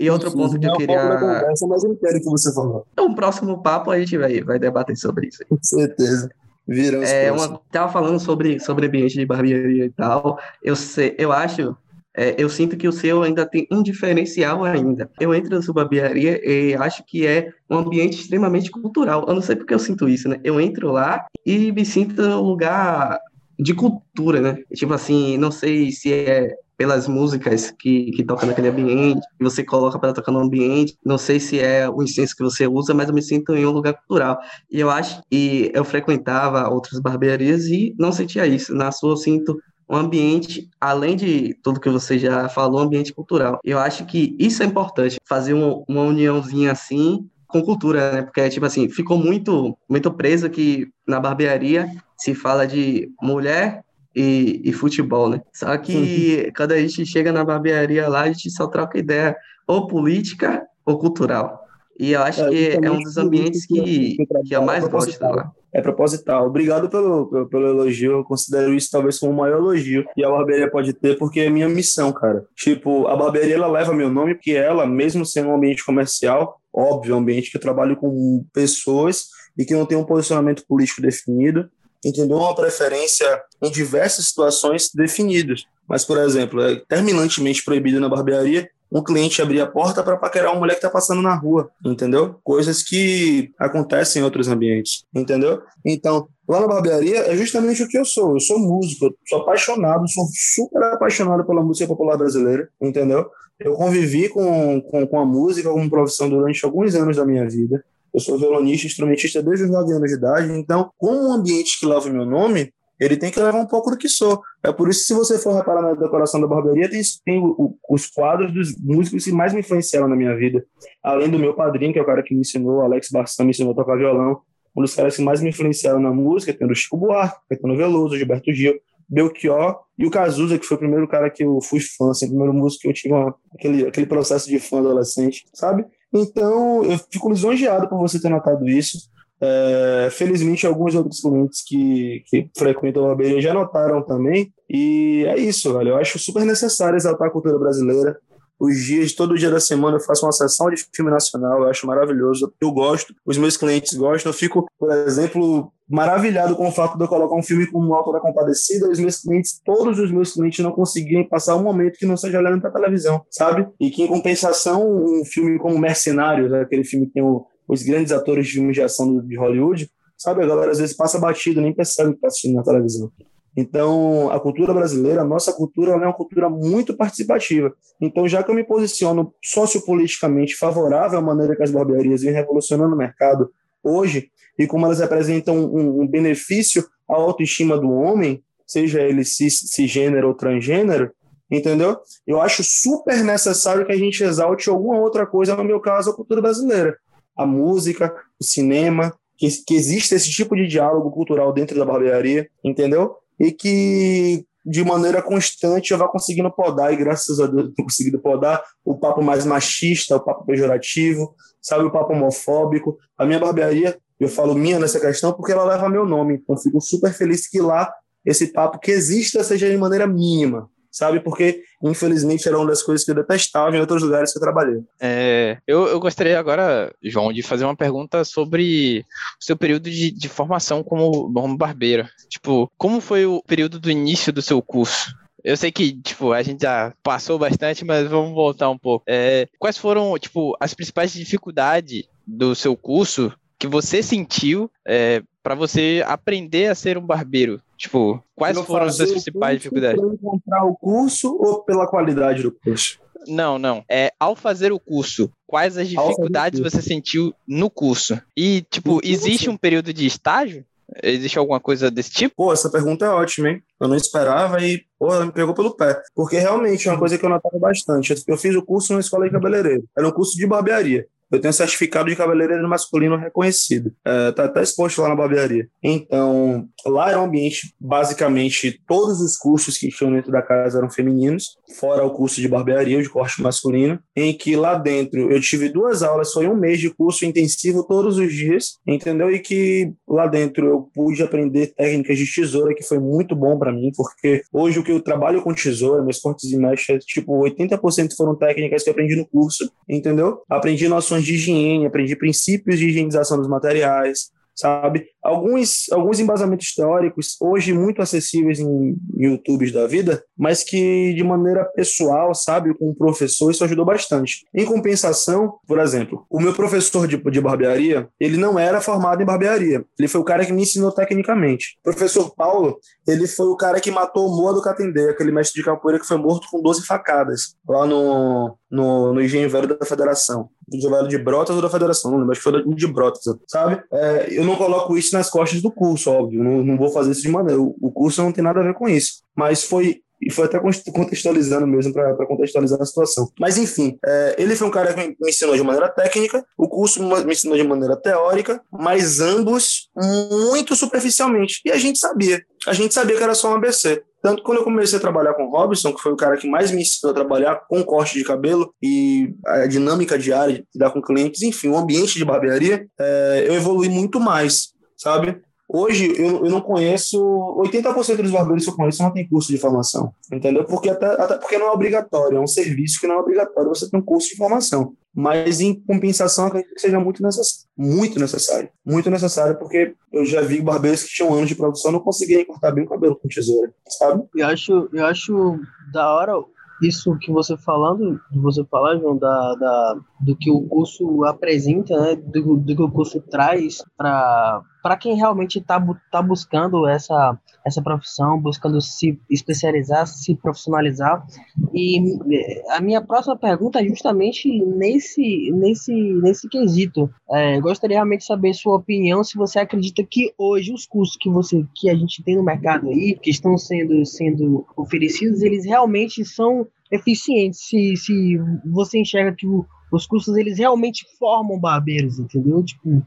e outro Sim, ponto que eu é queria. Conversa, mas eu não quero que você fale. Então, próximo papo a gente vai, vai debater sobre isso. Com certeza. Viram é, uma, tava falando sobre, sobre ambiente de barbearia e tal. Eu, sei, eu acho é, eu sinto que o seu ainda tem um diferencial ainda. Eu entro na sua barbearia e acho que é um ambiente extremamente cultural. Eu não sei porque eu sinto isso, né? Eu entro lá e me sinto um lugar de cultura, né? Tipo assim, não sei se é pelas músicas que, que tocam naquele ambiente, que você coloca para tocar no ambiente. Não sei se é o incenso que você usa, mas eu me sinto em um lugar cultural. E eu acho que eu frequentava outras barbearias e não sentia isso. Na sua eu sinto um ambiente, além de tudo que você já falou, um ambiente cultural. Eu acho que isso é importante, fazer uma, uma uniãozinha assim com cultura, né? Porque, tipo assim, ficou muito, muito preso que na barbearia se fala de mulher e, e futebol, né? Só que quando a gente chega na barbearia lá, a gente só troca ideia ou política ou cultural. E eu acho é, que é um dos ambientes que, que eu mais gosto lá é proposital. Obrigado pelo, pelo, pelo, elogio. Eu considero isso talvez como o maior elogio e a barbearia pode ter, porque é minha missão, cara. Tipo, a barbearia ela leva meu nome, porque ela, mesmo sendo um ambiente comercial, óbvio, é um ambiente que eu trabalho com pessoas e que não tem um posicionamento político definido, entendeu? Uma preferência em diversas situações definidas. Mas, por exemplo, é terminantemente proibido na barbearia um cliente abrir a porta para paquerar uma mulher que está passando na rua, entendeu? Coisas que acontecem em outros ambientes, entendeu? Então, lá na barbearia é justamente o que eu sou. Eu sou músico, eu sou apaixonado, sou super apaixonado pela música popular brasileira, entendeu? Eu convivi com, com, com a música como profissão durante alguns anos da minha vida. Eu sou violonista, instrumentista desde os 9 anos de idade. Então, como um ambiente que leva o meu nome, ele tem que levar um pouco do que sou. É por isso que, se você for reparar na decoração da barbearia, tem, tem o, o, os quadros dos músicos que mais me influenciaram na minha vida. Além do meu padrinho, que é o cara que me ensinou, Alex Barçam, me ensinou a tocar violão. Um dos caras que mais me influenciaram na música, tendo o Chico Buarque, Caetano Veloso, Gilberto Gil, Belchior e o Cazuza, que foi o primeiro cara que eu fui fã, assim, o primeiro músico que eu tive uma, aquele, aquele processo de fã adolescente, sabe? Então, eu fico lisonjeado por você ter notado isso. É, felizmente, alguns outros clientes que, que frequentam a barbearia já notaram também. E é isso, velho. Eu acho super necessário exaltar a cultura brasileira. Os dias, todo dia da semana, eu faço uma sessão de filme nacional, eu acho maravilhoso. Eu gosto, os meus clientes gostam. Eu fico, por exemplo, maravilhado com o fato de eu colocar um filme como Alto da Compadecida. Os meus clientes, todos os meus clientes, não conseguirem passar um momento que não seja olhando para televisão, sabe? E que, em compensação, um filme como Mercenários, aquele filme que tem o os grandes atores de filmes de ação de Hollywood, sabe? A galera às vezes passa batido, nem percebe que está assistindo na televisão. Então, a cultura brasileira, a nossa cultura, é uma cultura muito participativa. Então, já que eu me posiciono sociopoliticamente favorável à maneira que as barbearias vêm revolucionando o mercado hoje, e como elas representam um, um benefício à autoestima do homem, seja ele cisgênero ou transgênero, entendeu? Eu acho super necessário que a gente exalte alguma outra coisa, no meu caso, a cultura brasileira a música, o cinema, que, que existe esse tipo de diálogo cultural dentro da barbearia, entendeu? E que de maneira constante eu vá conseguindo podar, e graças a Deus eu conseguindo podar. O papo mais machista, o papo pejorativo, sabe, o papo homofóbico. A minha barbearia, eu falo minha nessa questão porque ela leva meu nome, então fico super feliz que lá esse papo que exista seja de maneira mínima, sabe? Porque, infelizmente, era uma das coisas que eu detestava em outros lugares que eu trabalhei. É, eu, eu gostaria agora, João, de fazer uma pergunta sobre o seu período de, de formação como, barbeiro. Tipo, como foi o período do início do seu curso? Eu sei que, tipo, a gente já passou bastante, mas vamos voltar um pouco. É, quais foram, tipo, as principais dificuldades do seu curso que você sentiu é, para você aprender a ser um barbeiro? Tipo, quais foram as principais dificuldades? Para encontrar o curso ou pela qualidade do curso? Não, não. É ao fazer o curso, quais as dificuldades você sentiu no curso? E, tipo, existe um período de estágio? Existe alguma coisa desse tipo? Pô, essa pergunta é ótima, hein? Eu não esperava e, pô, ela me pegou pelo pé. Porque realmente é uma coisa que eu notava bastante. Eu fiz o curso na escola de cabeleireiro. Era um curso de barbearia. Eu tenho certificado de cabeleireiro masculino reconhecido. É, tá até exposto lá na barbearia. Então, lá era um ambiente, basicamente, todos os cursos que tinham dentro da casa eram femininos, fora o curso de barbearia, de corte masculino, em que lá dentro eu tive duas aulas, foi um mês de curso intensivo todos os dias, entendeu? E que lá dentro eu pude aprender técnicas de tesoura, que foi muito bom para mim, porque hoje o que eu trabalho com tesoura, meus cortes e mechas, tipo, 80% foram técnicas que eu aprendi no curso, entendeu? Aprendi noções de higiene, aprendi princípios de higienização dos materiais, sabe? Alguns, alguns embasamentos teóricos, hoje muito acessíveis em YouTubes da vida, mas que de maneira pessoal, sabe, com o professor, isso ajudou bastante. Em compensação, por exemplo, o meu professor de, de barbearia, ele não era formado em barbearia, ele foi o cara que me ensinou tecnicamente. O professor Paulo, ele foi o cara que matou o Moa do Catendê, aquele mestre de capoeira que foi morto com 12 facadas, lá no, no, no Engenho Velho da Federação. Do Velho de Brotas ou da Federação, não lembro, acho que foi de Brotas, sabe? É, eu não coloco isso nas costas do curso, óbvio, não, não vou fazer isso de maneira. O, curso não tem nada a ver com isso. Mas foi e foi até contextualizando mesmo para contextualizar a situação. Mas enfim, é, ele foi um cara que me ensinou de maneira técnica, o curso me ensinou de maneira teórica, mas ambos muito superficialmente. E a gente sabia, a gente sabia que era só um ABC. Tanto quando eu comecei a trabalhar com o Robson, que foi o cara que mais me ensinou a trabalhar com corte de cabelo e a dinâmica diária de lidar com clientes, enfim, o ambiente de barbearia, é, eu evolui muito mais, sabe? Hoje, eu, eu não conheço. 80% dos barbeiros que eu conheço não tem curso de formação. Entendeu? Porque até, até porque não é obrigatório. É um serviço que não é obrigatório você ter um curso de formação. Mas, em compensação, acredito que seja muito necessário. Muito necessário. Muito necessário, porque eu já vi barbeiros que tinham anos de produção não conseguiam cortar bem o cabelo com tesoura, sabe? Eu acho, eu acho da hora isso que você falando, você falar, João, da, da, do que o curso apresenta, né, do, do que o curso traz para quem realmente está tá buscando essa, essa profissão, buscando se especializar, se profissionalizar. E eh, a minha próxima pergunta é justamente nesse, nesse, nesse quesito. É, gostaria realmente de saber sua opinião, se você acredita que hoje os cursos que, você, que a gente tem no mercado aí, que estão sendo, sendo oferecidos, eles realmente são eficientes, se, se você enxerga que o, os cursos eles realmente formam barbeiros, entendeu? Tipo,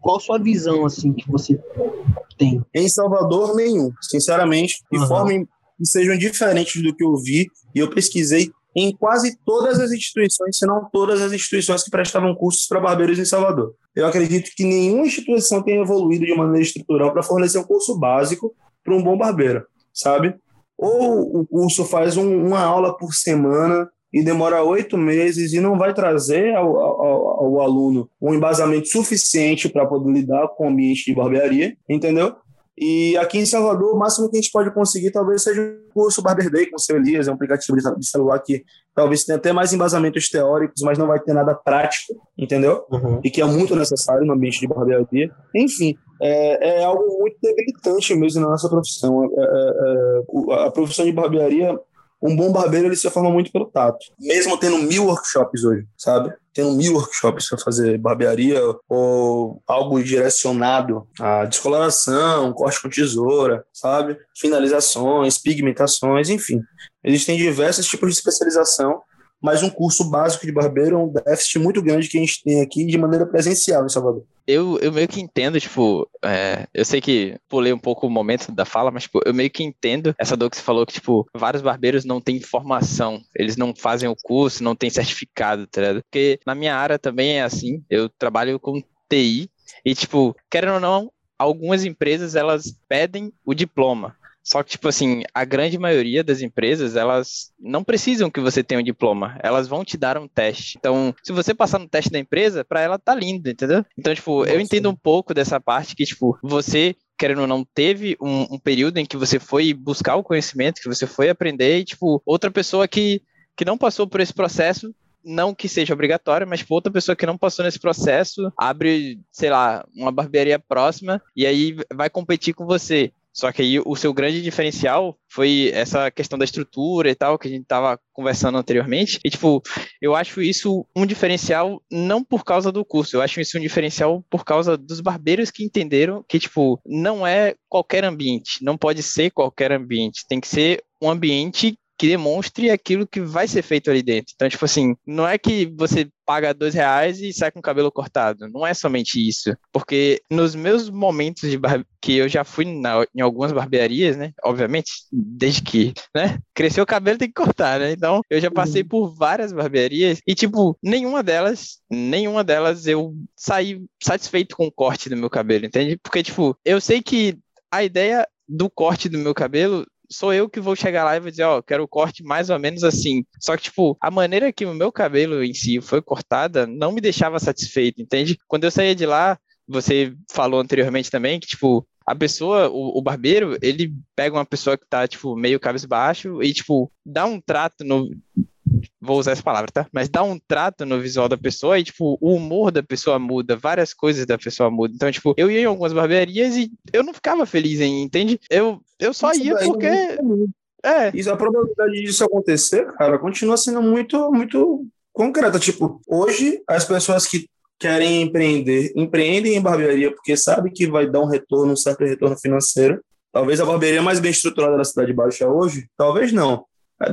qual a sua visão assim que você tem? Em Salvador nenhum, sinceramente, e uhum. formem que sejam diferentes do que eu vi e eu pesquisei em quase todas as instituições, se não todas as instituições que prestavam cursos para barbeiros em Salvador. Eu acredito que nenhuma instituição tenha evoluído de maneira estrutural para fornecer um curso básico para um bom barbeiro, sabe? Ou o curso faz um, uma aula por semana e demora oito meses e não vai trazer ao, ao, ao aluno um embasamento suficiente para poder lidar com o ambiente de barbearia, entendeu? E aqui em Salvador, o máximo que a gente pode conseguir talvez seja o curso Barber Day com o seu Elias, é um aplicativo de celular que talvez tenha até mais embasamentos teóricos, mas não vai ter nada prático, entendeu? Uhum. E que é muito necessário no ambiente de barbearia. Enfim, é, é algo muito debilitante mesmo na nossa profissão. É, é, é a profissão de barbearia um bom barbeiro ele se forma muito pelo tato. Mesmo tendo mil workshops hoje, sabe? Tendo mil workshops para fazer barbearia ou algo direcionado à descoloração, corte com tesoura, sabe? Finalizações, pigmentações, enfim. Existem diversos tipos de especialização mas um curso básico de barbeiro é um déficit muito grande que a gente tem aqui de maneira presencial em Salvador. Eu, eu meio que entendo, tipo, é, eu sei que pulei um pouco o momento da fala, mas tipo, eu meio que entendo essa dor que você falou, que, tipo, vários barbeiros não têm formação, eles não fazem o curso, não têm certificado, tá ligado? Porque na minha área também é assim, eu trabalho com TI, e, tipo, querendo ou não, algumas empresas, elas pedem o diploma, só que, tipo assim, a grande maioria das empresas, elas não precisam que você tenha um diploma. Elas vão te dar um teste. Então, se você passar no teste da empresa, para ela tá lindo, entendeu? Então, tipo, Nossa. eu entendo um pouco dessa parte que, tipo, você querendo ou não, teve um, um, período em que você foi buscar o conhecimento, que você foi aprender, e, tipo, outra pessoa que, que não passou por esse processo, não que seja obrigatório, mas tipo, outra pessoa que não passou nesse processo, abre, sei lá, uma barbearia próxima, e aí vai competir com você. Só que aí o seu grande diferencial foi essa questão da estrutura e tal, que a gente estava conversando anteriormente. E, tipo, eu acho isso um diferencial não por causa do curso, eu acho isso um diferencial por causa dos barbeiros que entenderam que, tipo, não é qualquer ambiente, não pode ser qualquer ambiente, tem que ser um ambiente que demonstre aquilo que vai ser feito ali dentro. Então, tipo assim, não é que você paga dois reais e sai com o cabelo cortado. Não é somente isso. Porque nos meus momentos de que eu já fui na... em algumas barbearias, né? Obviamente, desde que, né? Cresceu o cabelo tem que cortar, né? Então, eu já passei uhum. por várias barbearias e, tipo, nenhuma delas, nenhuma delas eu saí satisfeito com o corte do meu cabelo, entende? Porque, tipo, eu sei que a ideia do corte do meu cabelo sou eu que vou chegar lá e vou dizer, ó, oh, quero o corte mais ou menos assim. Só que, tipo, a maneira que o meu cabelo em si foi cortada não me deixava satisfeito, entende? Quando eu saía de lá, você falou anteriormente também que, tipo, a pessoa, o, o, barbeiro, ele pega uma pessoa que tá, tipo, meio cabisbaixo e, tipo, dá um trato no. Vou usar essa palavra, tá? Mas dá um trato no visual da pessoa e, tipo, o humor da pessoa muda, várias coisas da pessoa mudam. Então, tipo, eu ia em algumas barbearias e eu não ficava feliz em, entende? Eu, eu só Isso ia porque. É. Isso, a probabilidade disso acontecer, cara, continua sendo muito, muito concreta. Tipo, hoje, as pessoas que querem empreender, empreendem em barbearia porque sabem que vai dar um retorno, um certo retorno financeiro. Talvez a barbearia mais bem estruturada da Cidade Baixa hoje, talvez não.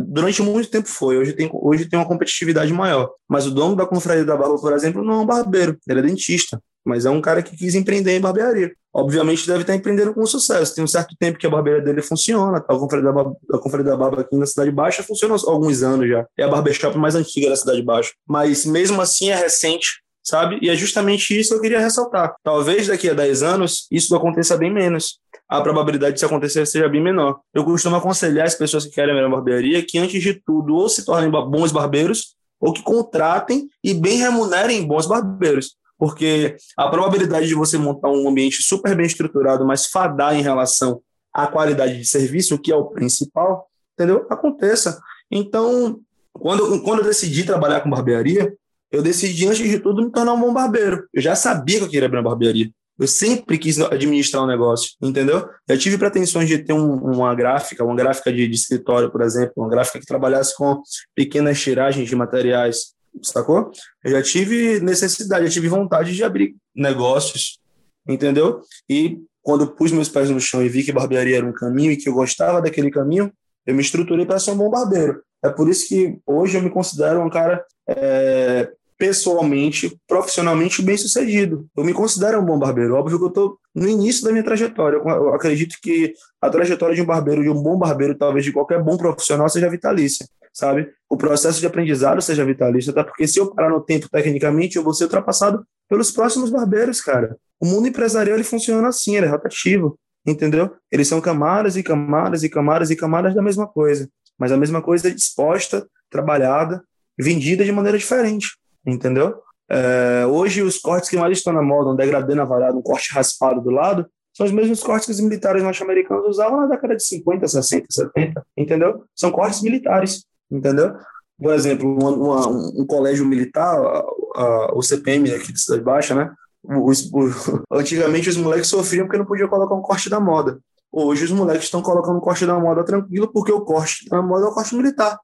Durante muito tempo foi, hoje tem, hoje tem uma competitividade maior. Mas o dono da Confraria da Barba, por exemplo, não é um barbeiro, ele é dentista, mas é um cara que quis empreender em barbearia. Obviamente deve estar empreendendo com sucesso. Tem um certo tempo que a barbearia dele funciona, a Confraria da, Barba, a Confraria da Barba aqui na Cidade Baixa funciona há alguns anos já. É a barbershop mais antiga da Cidade Baixa. Mas mesmo assim é recente, sabe? E é justamente isso que eu queria ressaltar. Talvez daqui a 10 anos isso aconteça bem menos. A probabilidade de isso acontecer seja bem menor. Eu costumo aconselhar as pessoas que querem a barbearia que, antes de tudo, ou se tornem bons barbeiros, ou que contratem e bem remunerem bons barbeiros. Porque a probabilidade de você montar um ambiente super bem estruturado, mas fadar em relação à qualidade de serviço, que é o principal, entendeu? Aconteça. Então, quando, quando eu decidi trabalhar com barbearia, eu decidi, antes de tudo, me tornar um bom barbeiro. Eu já sabia que eu queria abrir uma barbearia. Eu sempre quis administrar um negócio, entendeu? Eu tive pretensões de ter um, uma gráfica, uma gráfica de, de, escritório, por exemplo, uma gráfica que trabalhasse com pequenas tiragens de materiais, sacou? Eu já tive necessidade, eu tive vontade de abrir negócios, entendeu? E quando pus meus pés no chão e vi que barbearia era um caminho e que eu gostava daquele caminho, eu me estruturei para ser um bom barbeiro. É por isso que hoje eu me considero um cara é, pessoalmente, profissionalmente bem sucedido. Eu me considero um bom barbeiro. Óbvio que eu estou no início da minha trajetória. Eu acredito que a trajetória de um barbeiro, de um bom barbeiro, talvez de qualquer bom profissional, seja vitalícia, sabe? O processo de aprendizado seja vitalício, até porque se eu parar no tempo tecnicamente, eu vou ser ultrapassado pelos próximos barbeiros, cara. O mundo empresarial ele funciona assim, ele é rotativo, entendeu? Eles são camadas e camadas e camadas e camadas da mesma coisa, mas a mesma coisa é disposta, trabalhada, vendida de maneira diferente entendeu? É, hoje, os cortes que mais estão na moda, um degradê navalhado, um corte raspado do lado, são os mesmos cortes que os militares norte-americanos usavam na década de 50, 60, 70, entendeu? São cortes militares, entendeu? Por exemplo, uma, uma, um colégio militar, a, a, o CPM aqui de Cidade Baixa, né? Os, antigamente os moleques sofriam porque não podiam colocar um corte da moda. Hoje os moleques estão colocando um corte da moda tranquilo porque o corte da moda é o corte militar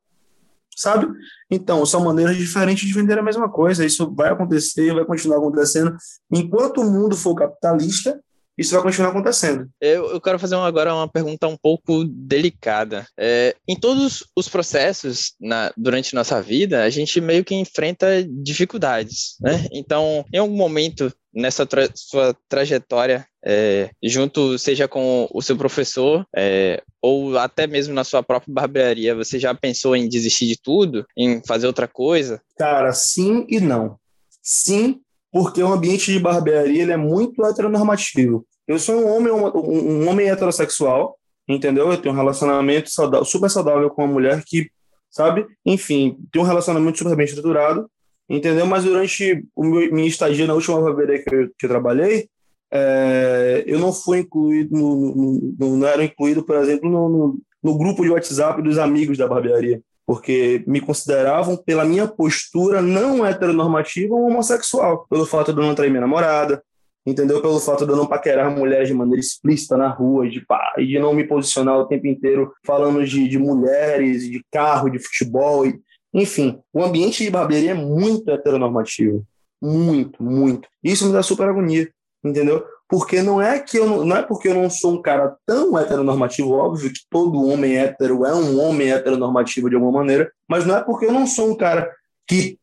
sabe? Então, são maneiras diferentes de vender a mesma coisa. Isso vai acontecer, vai continuar acontecendo. Enquanto o mundo for capitalista, isso vai continuar acontecendo. Eu, eu quero fazer agora uma pergunta um pouco delicada. É, em todos os processos na, durante nossa vida, a gente meio que enfrenta dificuldades, né? Então, em algum momento nessa tra sua trajetória, é, junto, seja com o seu professor, é, ou até mesmo na sua própria barbearia, você já pensou em desistir de tudo, em fazer outra coisa? Cara, sim e não. Sim, porque o ambiente de barbearia ele é muito heteronormativo. Eu sou um homem, um, um homem heterossexual, entendeu? Eu tenho um relacionamento saudável, super saudável com uma mulher que, sabe? Enfim, tem um relacionamento super bem estruturado, entendeu? Mas durante o meu, minha estadia na última barbearia que eu, que eu trabalhei, é, eu não fui incluído, no, no, no, não era incluído, por exemplo, no, no, grupo de WhatsApp dos amigos da barbearia porque me consideravam, pela minha postura não heteronormativa, um homossexual, pelo fato de eu não trair minha namorada, entendeu? Pelo fato de eu não paquerar mulheres de maneira explícita na rua, de pá, e de não me posicionar o tempo inteiro falando de, de mulheres, de carro, de futebol, e, enfim. O ambiente de barbearia é muito heteronormativo, muito, muito. Isso me dá super agonia, entendeu? Porque não é que eu não é porque eu não sou um cara tão heteronormativo, óbvio que todo homem hétero é um homem heteronormativo de alguma maneira, mas não é porque eu não sou um cara que,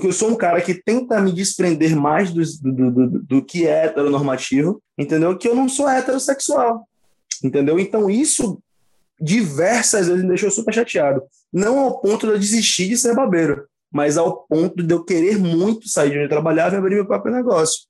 que eu sou um cara que tenta me desprender mais do, do, do, do que é heteronormativo, entendeu? Que eu não sou heterossexual, entendeu? Então isso diversas vezes me deixou super chateado. Não ao ponto de eu desistir de ser barbeiro, mas ao ponto de eu querer muito sair de onde eu trabalhava e abrir meu próprio negócio.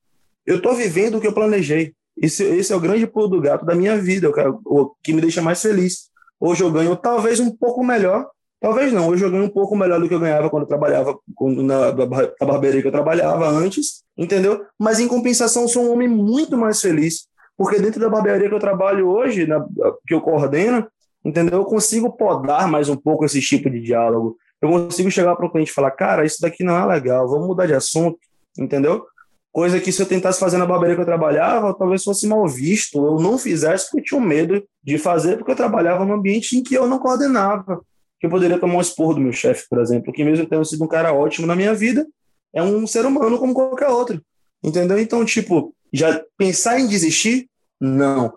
Eu estou vivendo o que eu planejei. Esse, esse é o grande pulo do gato da minha vida, eu quero, o que me deixa mais feliz. Hoje eu ganho talvez um pouco melhor, talvez não, hoje eu ganho um pouco melhor do que eu ganhava quando eu trabalhava na, na barbearia que eu trabalhava antes, entendeu? Mas em compensação, sou um homem muito mais feliz, porque dentro da barbearia que eu trabalho hoje, na, que eu coordeno, entendeu? Eu consigo podar mais um pouco esse tipo de diálogo. Eu consigo chegar para o cliente e falar, cara, isso daqui não é legal, vamos mudar de assunto, entendeu? Coisa que se eu tentasse fazer na barbearia que eu trabalhava, talvez fosse mal visto. Eu não fizesse porque eu tinha medo de fazer, porque eu trabalhava num ambiente em que eu não coordenava. Que eu poderia tomar um esporro do meu chefe, por exemplo, que mesmo tendo sido um cara ótimo na minha vida, é um ser humano como qualquer outro. Entendeu? Então, tipo, já pensar em desistir? Não.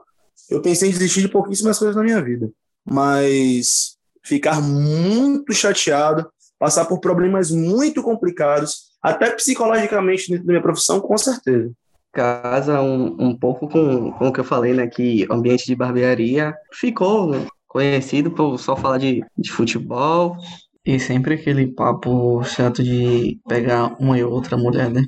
Eu pensei em desistir de pouquíssimas coisas na minha vida mas ficar muito chateado, passar por problemas muito complicados, até psicologicamente dentro da minha profissão, com certeza. Casa um, um pouco com, com o que eu falei, né? Que o ambiente de barbearia ficou né, conhecido por só falar de, de futebol. E sempre aquele papo chato de pegar uma e outra mulher, né?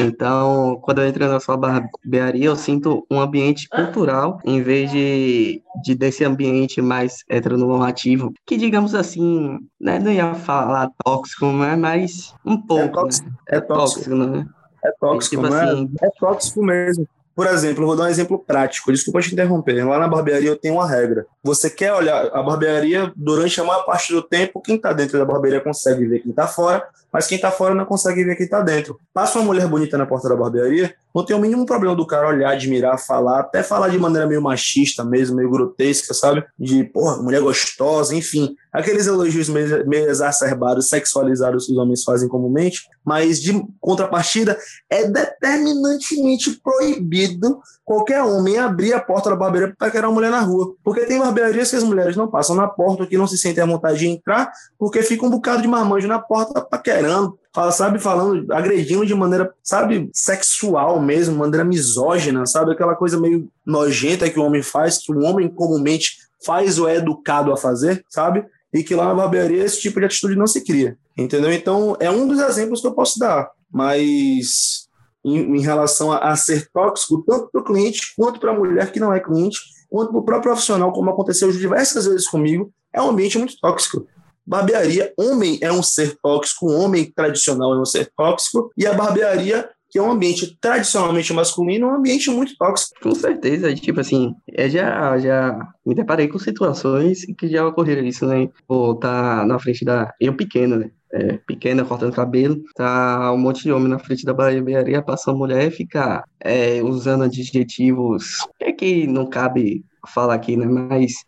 Então, quando eu entro na sua barbearia, eu sinto um ambiente cultural, em vez de, de desse ambiente mais heteronormativo, que, digamos assim, né, não ia falar tóxico, né, mas um pouco. É tóxico, né? é tóxico, né? É tóxico, tipo né? assim, é tóxico mesmo. Por exemplo, eu vou dar um exemplo prático, desculpa te interromper. Lá na barbearia eu tenho uma regra. Você quer olhar a barbearia durante a maior parte do tempo, quem está dentro da barbearia consegue ver quem está fora, mas quem está fora não consegue ver quem está dentro. Passa uma mulher bonita na porta da barbearia, não tem o mínimo problema do cara olhar, admirar, falar, até falar de maneira meio machista mesmo, meio grotesca, sabe? De, porra, mulher gostosa, enfim. Aqueles elogios meio, meio exacerbados, sexualizados que os homens fazem comumente, mas de contrapartida, é determinantemente proibido qualquer homem abrir a porta da barbearia para querer uma mulher na rua. Porque tem barbearias que as mulheres não passam na porta, que não se sentem à vontade de entrar, porque fica um bocado de marmanjo na porta paquerando, fala, sabe, falando, agredindo de maneira, sabe, sexual mesmo, maneira misógina, sabe, aquela coisa meio nojenta que o homem faz, que o homem comumente faz ou é educado a fazer, sabe? E que lá na barbearia esse tipo de atitude não se cria, entendeu? Então, é um dos exemplos que eu posso dar, mas em, em relação a, a, ser tóxico, tanto para o cliente quanto para a mulher que não é cliente, quanto para o próprio profissional, como aconteceu diversas vezes comigo, é um ambiente muito tóxico. Barbearia, homem é um ser tóxico, homem tradicional é um ser tóxico, e a barbearia, que é um ambiente tradicionalmente masculino, é um ambiente muito tóxico. Com certeza, tipo assim, eu já, já me deparei com situações que já ocorreram isso, né? Ou tá na frente da. Eu pequeno, né? É, pequena, cortando cabelo, tá um monte de homem na frente da barbearia, passa uma mulher e fica é, usando adjetivos é que não cabe falar aqui, né? Mas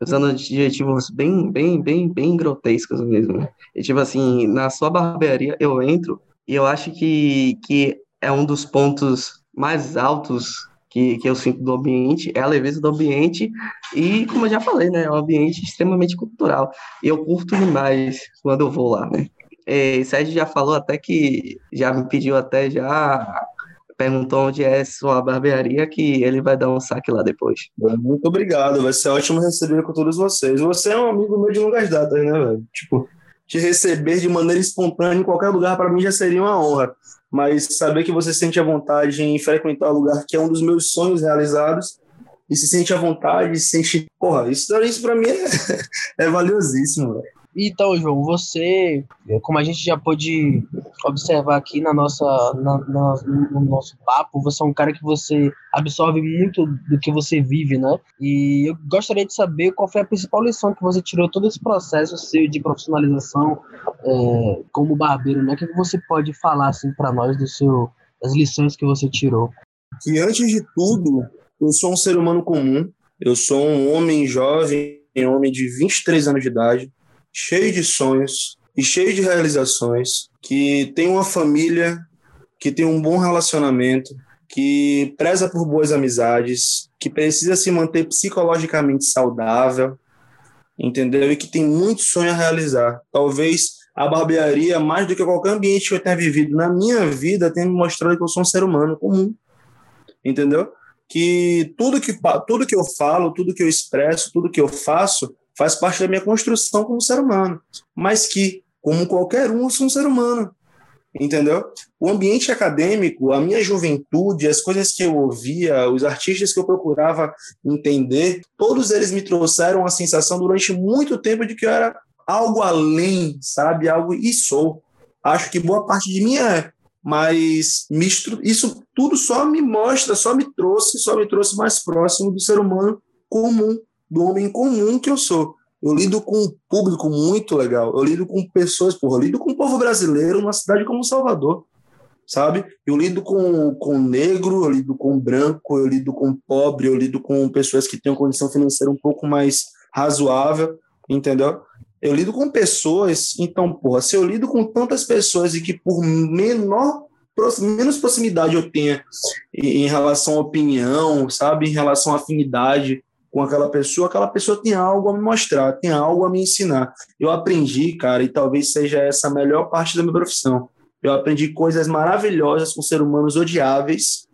usando adjetivos bem, bem, bem, bem grotescos mesmo. Né? E, tipo assim, na sua barbearia eu entro e eu acho que, que é um dos pontos mais altos que, que eu sinto do ambiente, é a leveza do ambiente e, como eu já falei, né, é um ambiente extremamente cultural. E eu curto demais quando eu vou lá, né. E Sérgio já falou até que, já me pediu até já perguntou onde é sua barbearia, que ele vai dar um saque lá depois. Muito obrigado, vai ser ótimo receber com todos vocês. Você é um amigo meu de longas datas, né, velho? Tipo, te receber de maneira espontânea em qualquer lugar, para mim já seria uma honra. Mas saber que você sente a vontade em frequentar o lugar que é um dos meus sonhos realizados, e se sente à vontade, se sente. Porra, isso, isso para mim é, é valiosíssimo, velho. Então, João, você, como a gente já pôde observar aqui na nossa, na, na, no nosso papo, você é um cara que você absorve muito do que você vive, né? E eu gostaria de saber qual foi a principal lição que você tirou todo esse processo seu de profissionalização é, como barbeiro, né? O que você pode falar assim para nós do seu, das lições que você tirou? Que antes de tudo, eu sou um ser humano comum. Eu sou um homem jovem, um homem de 23 anos de idade cheio de sonhos e cheio de realizações, que tem uma família, que tem um bom relacionamento, que preza por boas amizades, que precisa se manter psicologicamente saudável, entendeu? E que tem muito sonho a realizar. Talvez a barbearia, mais do que qualquer ambiente que eu tenha vivido na minha vida, tenha me mostrado que eu sou um ser humano comum, entendeu? Que tudo que, tudo que eu falo, tudo que eu expresso, tudo que eu faço, faz parte da minha construção como ser humano, mas que, como qualquer um, eu sou um ser humano, entendeu? O ambiente acadêmico, a minha juventude, as coisas que eu ouvia, os artistas que eu procurava entender, todos eles me trouxeram a sensação durante muito tempo de que eu era algo além, sabe? Algo e sou. Acho que boa parte de mim é, mas misto, isso tudo só me mostra, só me trouxe, só me trouxe mais próximo do ser humano comum, do homem comum que eu sou. Eu lido com um público muito legal. Eu lido com pessoas, porra, eu lido com o povo brasileiro numa cidade como Salvador, sabe? Eu lido com, com negro, eu lido com branco, eu lido com pobre, eu lido com pessoas que têm uma condição financeira um pouco mais razoável, entendeu? Eu lido com pessoas, então, porra, se eu lido com tantas pessoas e que por menor menos proximidade eu tenha em relação à opinião, sabe, em relação à afinidade com aquela pessoa, aquela pessoa tem algo a me mostrar, tem algo a me ensinar. Eu aprendi, cara, e talvez seja essa a melhor parte da minha profissão. Eu aprendi coisas maravilhosas com seres humanos odiáveis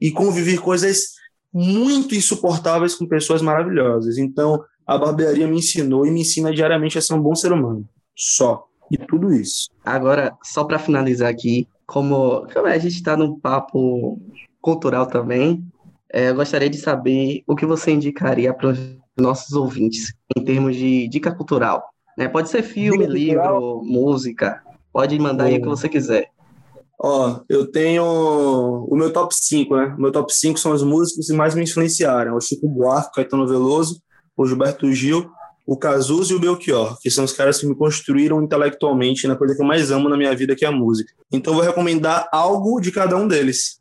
e conviver coisas muito insuportáveis com pessoas maravilhosas. Então, a barbearia me ensinou e me ensina diariamente a ser um bom ser humano. Só. E tudo isso. Agora, só para finalizar aqui, como, como a gente está num papo cultural também, é, eu gostaria de saber o que você indicaria para os nossos ouvintes em termos de dica cultural. Né? Pode ser filme, dica livro, cultural. música. Pode mandar aí o que você quiser. Ó, eu tenho o meu top 5, né? O meu top 5 são as músicas que mais me influenciaram. O Chico Buarque, Caetano Veloso, o Gilberto Gil, o Cazuza e o Belchior, que são os caras que me construíram intelectualmente na coisa que eu mais amo na minha vida, que é a música. Então vou recomendar algo de cada um deles.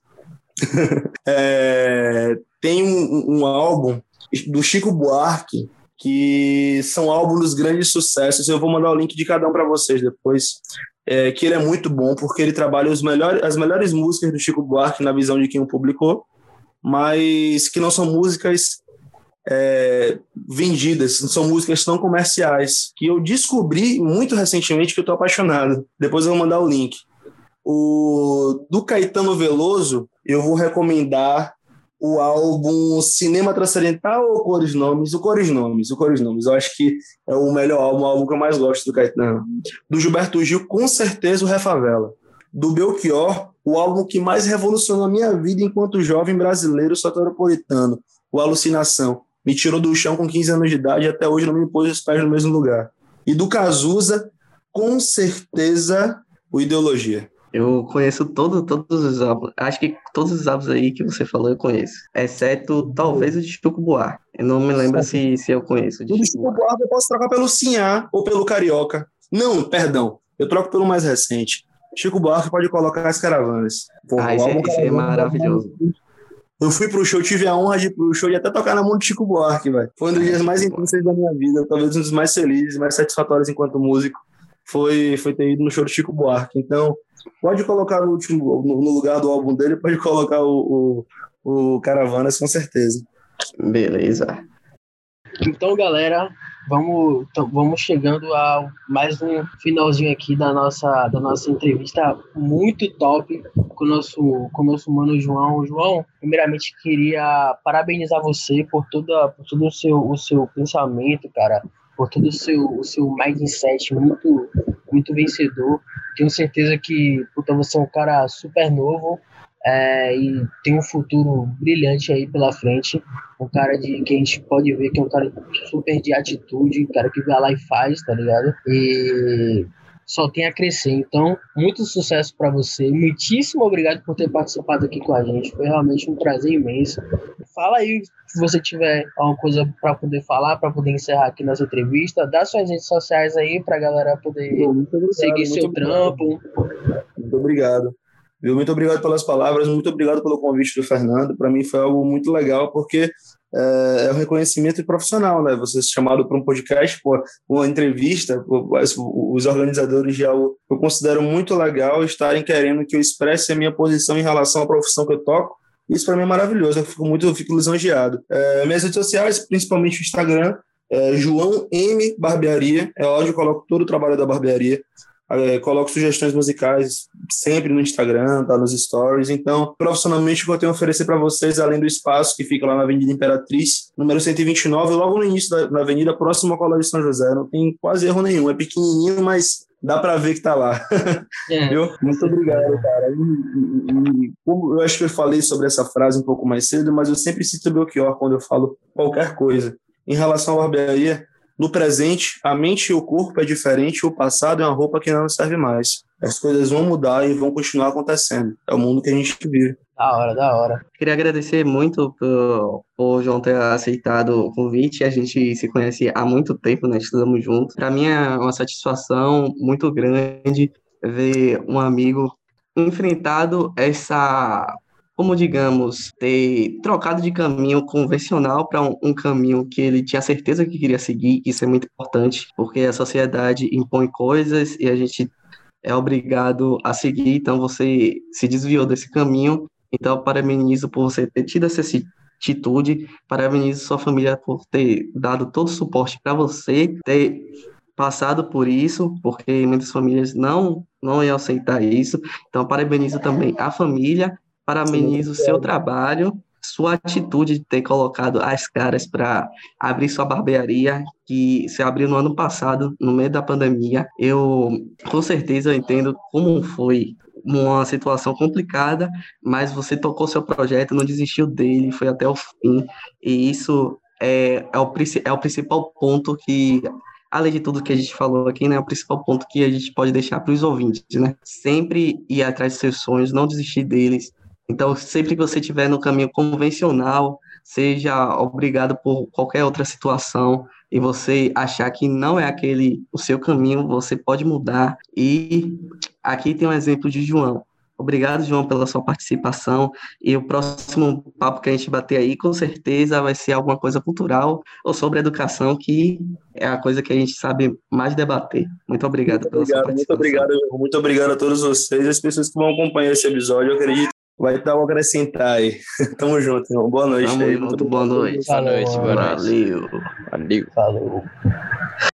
é, tem um, um, álbum do Chico Buarque que são álbuns dos grandes sucessos. Eu vou mandar o link de cada um para vocês depois. É, que ele é muito bom porque ele trabalha os melhores, as melhores músicas do Chico Buarque na visão de quem o publicou, mas que não são músicas é, vendidas, são músicas não comerciais, que eu descobri muito recentemente que eu estou apaixonado. Depois eu vou mandar o link. O do Caetano Veloso, eu vou recomendar o álbum Cinema Transcendental ou Cores Nomes? O Cores Nomes, o Cores Nomes. Eu acho que é o melhor álbum, o álbum que eu mais gosto do Caetano. Do Gilberto Gil, com certeza o Refavela. Do Belchior, o álbum que mais revolucionou a minha vida enquanto jovem brasileiro soteropolitano, o Alucinação. Me tirou do chão com 15 anos de idade e até hoje não me pôs os pés no mesmo lugar. E do Cazuza, com certeza, o Ideologia. Eu conheço todo, todos os álbuns. Acho que todos os álbuns aí que você falou eu conheço. Exceto talvez o de Chico Buarque. Eu não me lembro se, se eu conheço. O de Chico Buarque eu posso trocar pelo Sinhá ou pelo Carioca. Não, perdão. Eu troco pelo mais recente. Chico Buarque pode colocar as caravanas. Pô, ah, esse, é, esse é maravilhoso. Eu fui pro show, tive a honra de ir pro show e até tocar na mão de Chico Buarque, velho. Foi um dos dias mais intensos da minha vida, talvez um dos mais felizes, mais satisfatórios enquanto músico. Foi, foi ter ido no show do Chico Buarque. Então, Pode colocar no, último, no, no lugar do álbum dele, pode colocar o, o, o Caravanas, com certeza. Beleza. Então, galera, vamos, vamos chegando a mais um finalzinho aqui da nossa, da nossa entrevista muito top com o nosso, com o nosso mano João. João, primeiramente queria parabenizar você por, toda, por todo o seu, o seu pensamento, cara, por todo o seu, o seu mindset muito, muito vencedor. Tenho certeza que puta, você é um cara super novo é, e tem um futuro brilhante aí pela frente. Um cara de que a gente pode ver que é um cara super de atitude, um cara que vai lá e faz, tá ligado? E só tem a crescer. Então, muito sucesso para você. Muitíssimo obrigado por ter participado aqui com a gente. Foi realmente um prazer imenso. Fala aí se você tiver alguma coisa para poder falar, para poder encerrar aqui nossa entrevista. Dá suas redes sociais aí para a galera poder obrigado, seguir seu obrigado. trampo. Muito obrigado. Muito obrigado pelas palavras, muito obrigado pelo convite do Fernando. Para mim foi algo muito legal, porque é, é um reconhecimento profissional, né? Você ser chamado para um podcast, pô, uma entrevista, os organizadores já eu considero muito legal estarem querendo que eu expresse a minha posição em relação à profissão que eu toco, Isso para mim é maravilhoso, eu fico muito eu fico lisonjeado. É, minhas redes sociais, principalmente o Instagram, é João M Barbearia, é onde eu coloco todo o trabalho da barbearia. É, coloco sugestões musicais sempre no Instagram, tá nos stories. Então, profissionalmente, o que eu tenho a oferecer para vocês, além do espaço que fica lá na Avenida Imperatriz, número 129, logo no início da, da avenida, próximo ao Colégio São José. Não tem quase erro nenhum. É pequenininho, mas dá para ver que tá lá. É. Viu? Muito obrigado, cara. E, e, e, eu acho que eu falei sobre essa frase um pouco mais cedo, mas eu sempre cito o Belchior quando eu falo qualquer coisa. Em relação à barbearia, no presente, a mente e o corpo é diferente, o passado é uma roupa que não serve mais. As coisas vão mudar e vão continuar acontecendo. É o mundo que a gente vive. Da hora, da hora. Queria agradecer muito por, por João ter aceitado o convite. A gente se conhece há muito tempo, né? Estudamos juntos. Para mim é uma satisfação muito grande ver um amigo enfrentado essa como, digamos, ter trocado de caminho convencional para um, um, caminho que ele tinha certeza que queria seguir, isso é muito importante, porque a sociedade impõe coisas e a gente é obrigado a seguir, então você se desviou desse caminho, então parabenizo por você ter tido essa atitude, parabenizo sua família por ter dado todo o suporte para você, ter passado por isso, porque muitas famílias não não iam aceitar isso. Então, parabenizo também a família Parabenizo o seu trabalho, sua atitude de ter colocado as caras para abrir sua barbearia, que se abriu no ano passado, no meio da pandemia. Eu, com certeza, entendo como foi uma situação complicada, mas você tocou seu projeto, não desistiu dele, foi até o fim, e isso é, é, o, é o principal ponto que além de tudo que a gente falou aqui, né, o principal ponto que a gente pode deixar para os ouvintes, né? Sempre ir atrás dos seus sonhos, não desistir deles, então, sempre que você estiver no caminho convencional, seja obrigado por qualquer outra situação e você achar que não é aquele o seu caminho, você pode mudar. E aqui tem um exemplo de João. Obrigado, João, pela sua participação. E o próximo papo que a gente bater aí, com certeza, vai ser alguma coisa cultural ou sobre educação, que é a coisa que a gente sabe mais debater. Muito obrigado muito pela obrigado, sua participação. Muito obrigado, muito obrigado a todos vocês, as pessoas que vão acompanhar esse episódio. Eu acredito vai dar o acrescentar aí. Tamo junto, irmão. Boa noite Tamo aí. Muito boa noite. Boa noite, boa noite. Valeu. Valeu. Falou.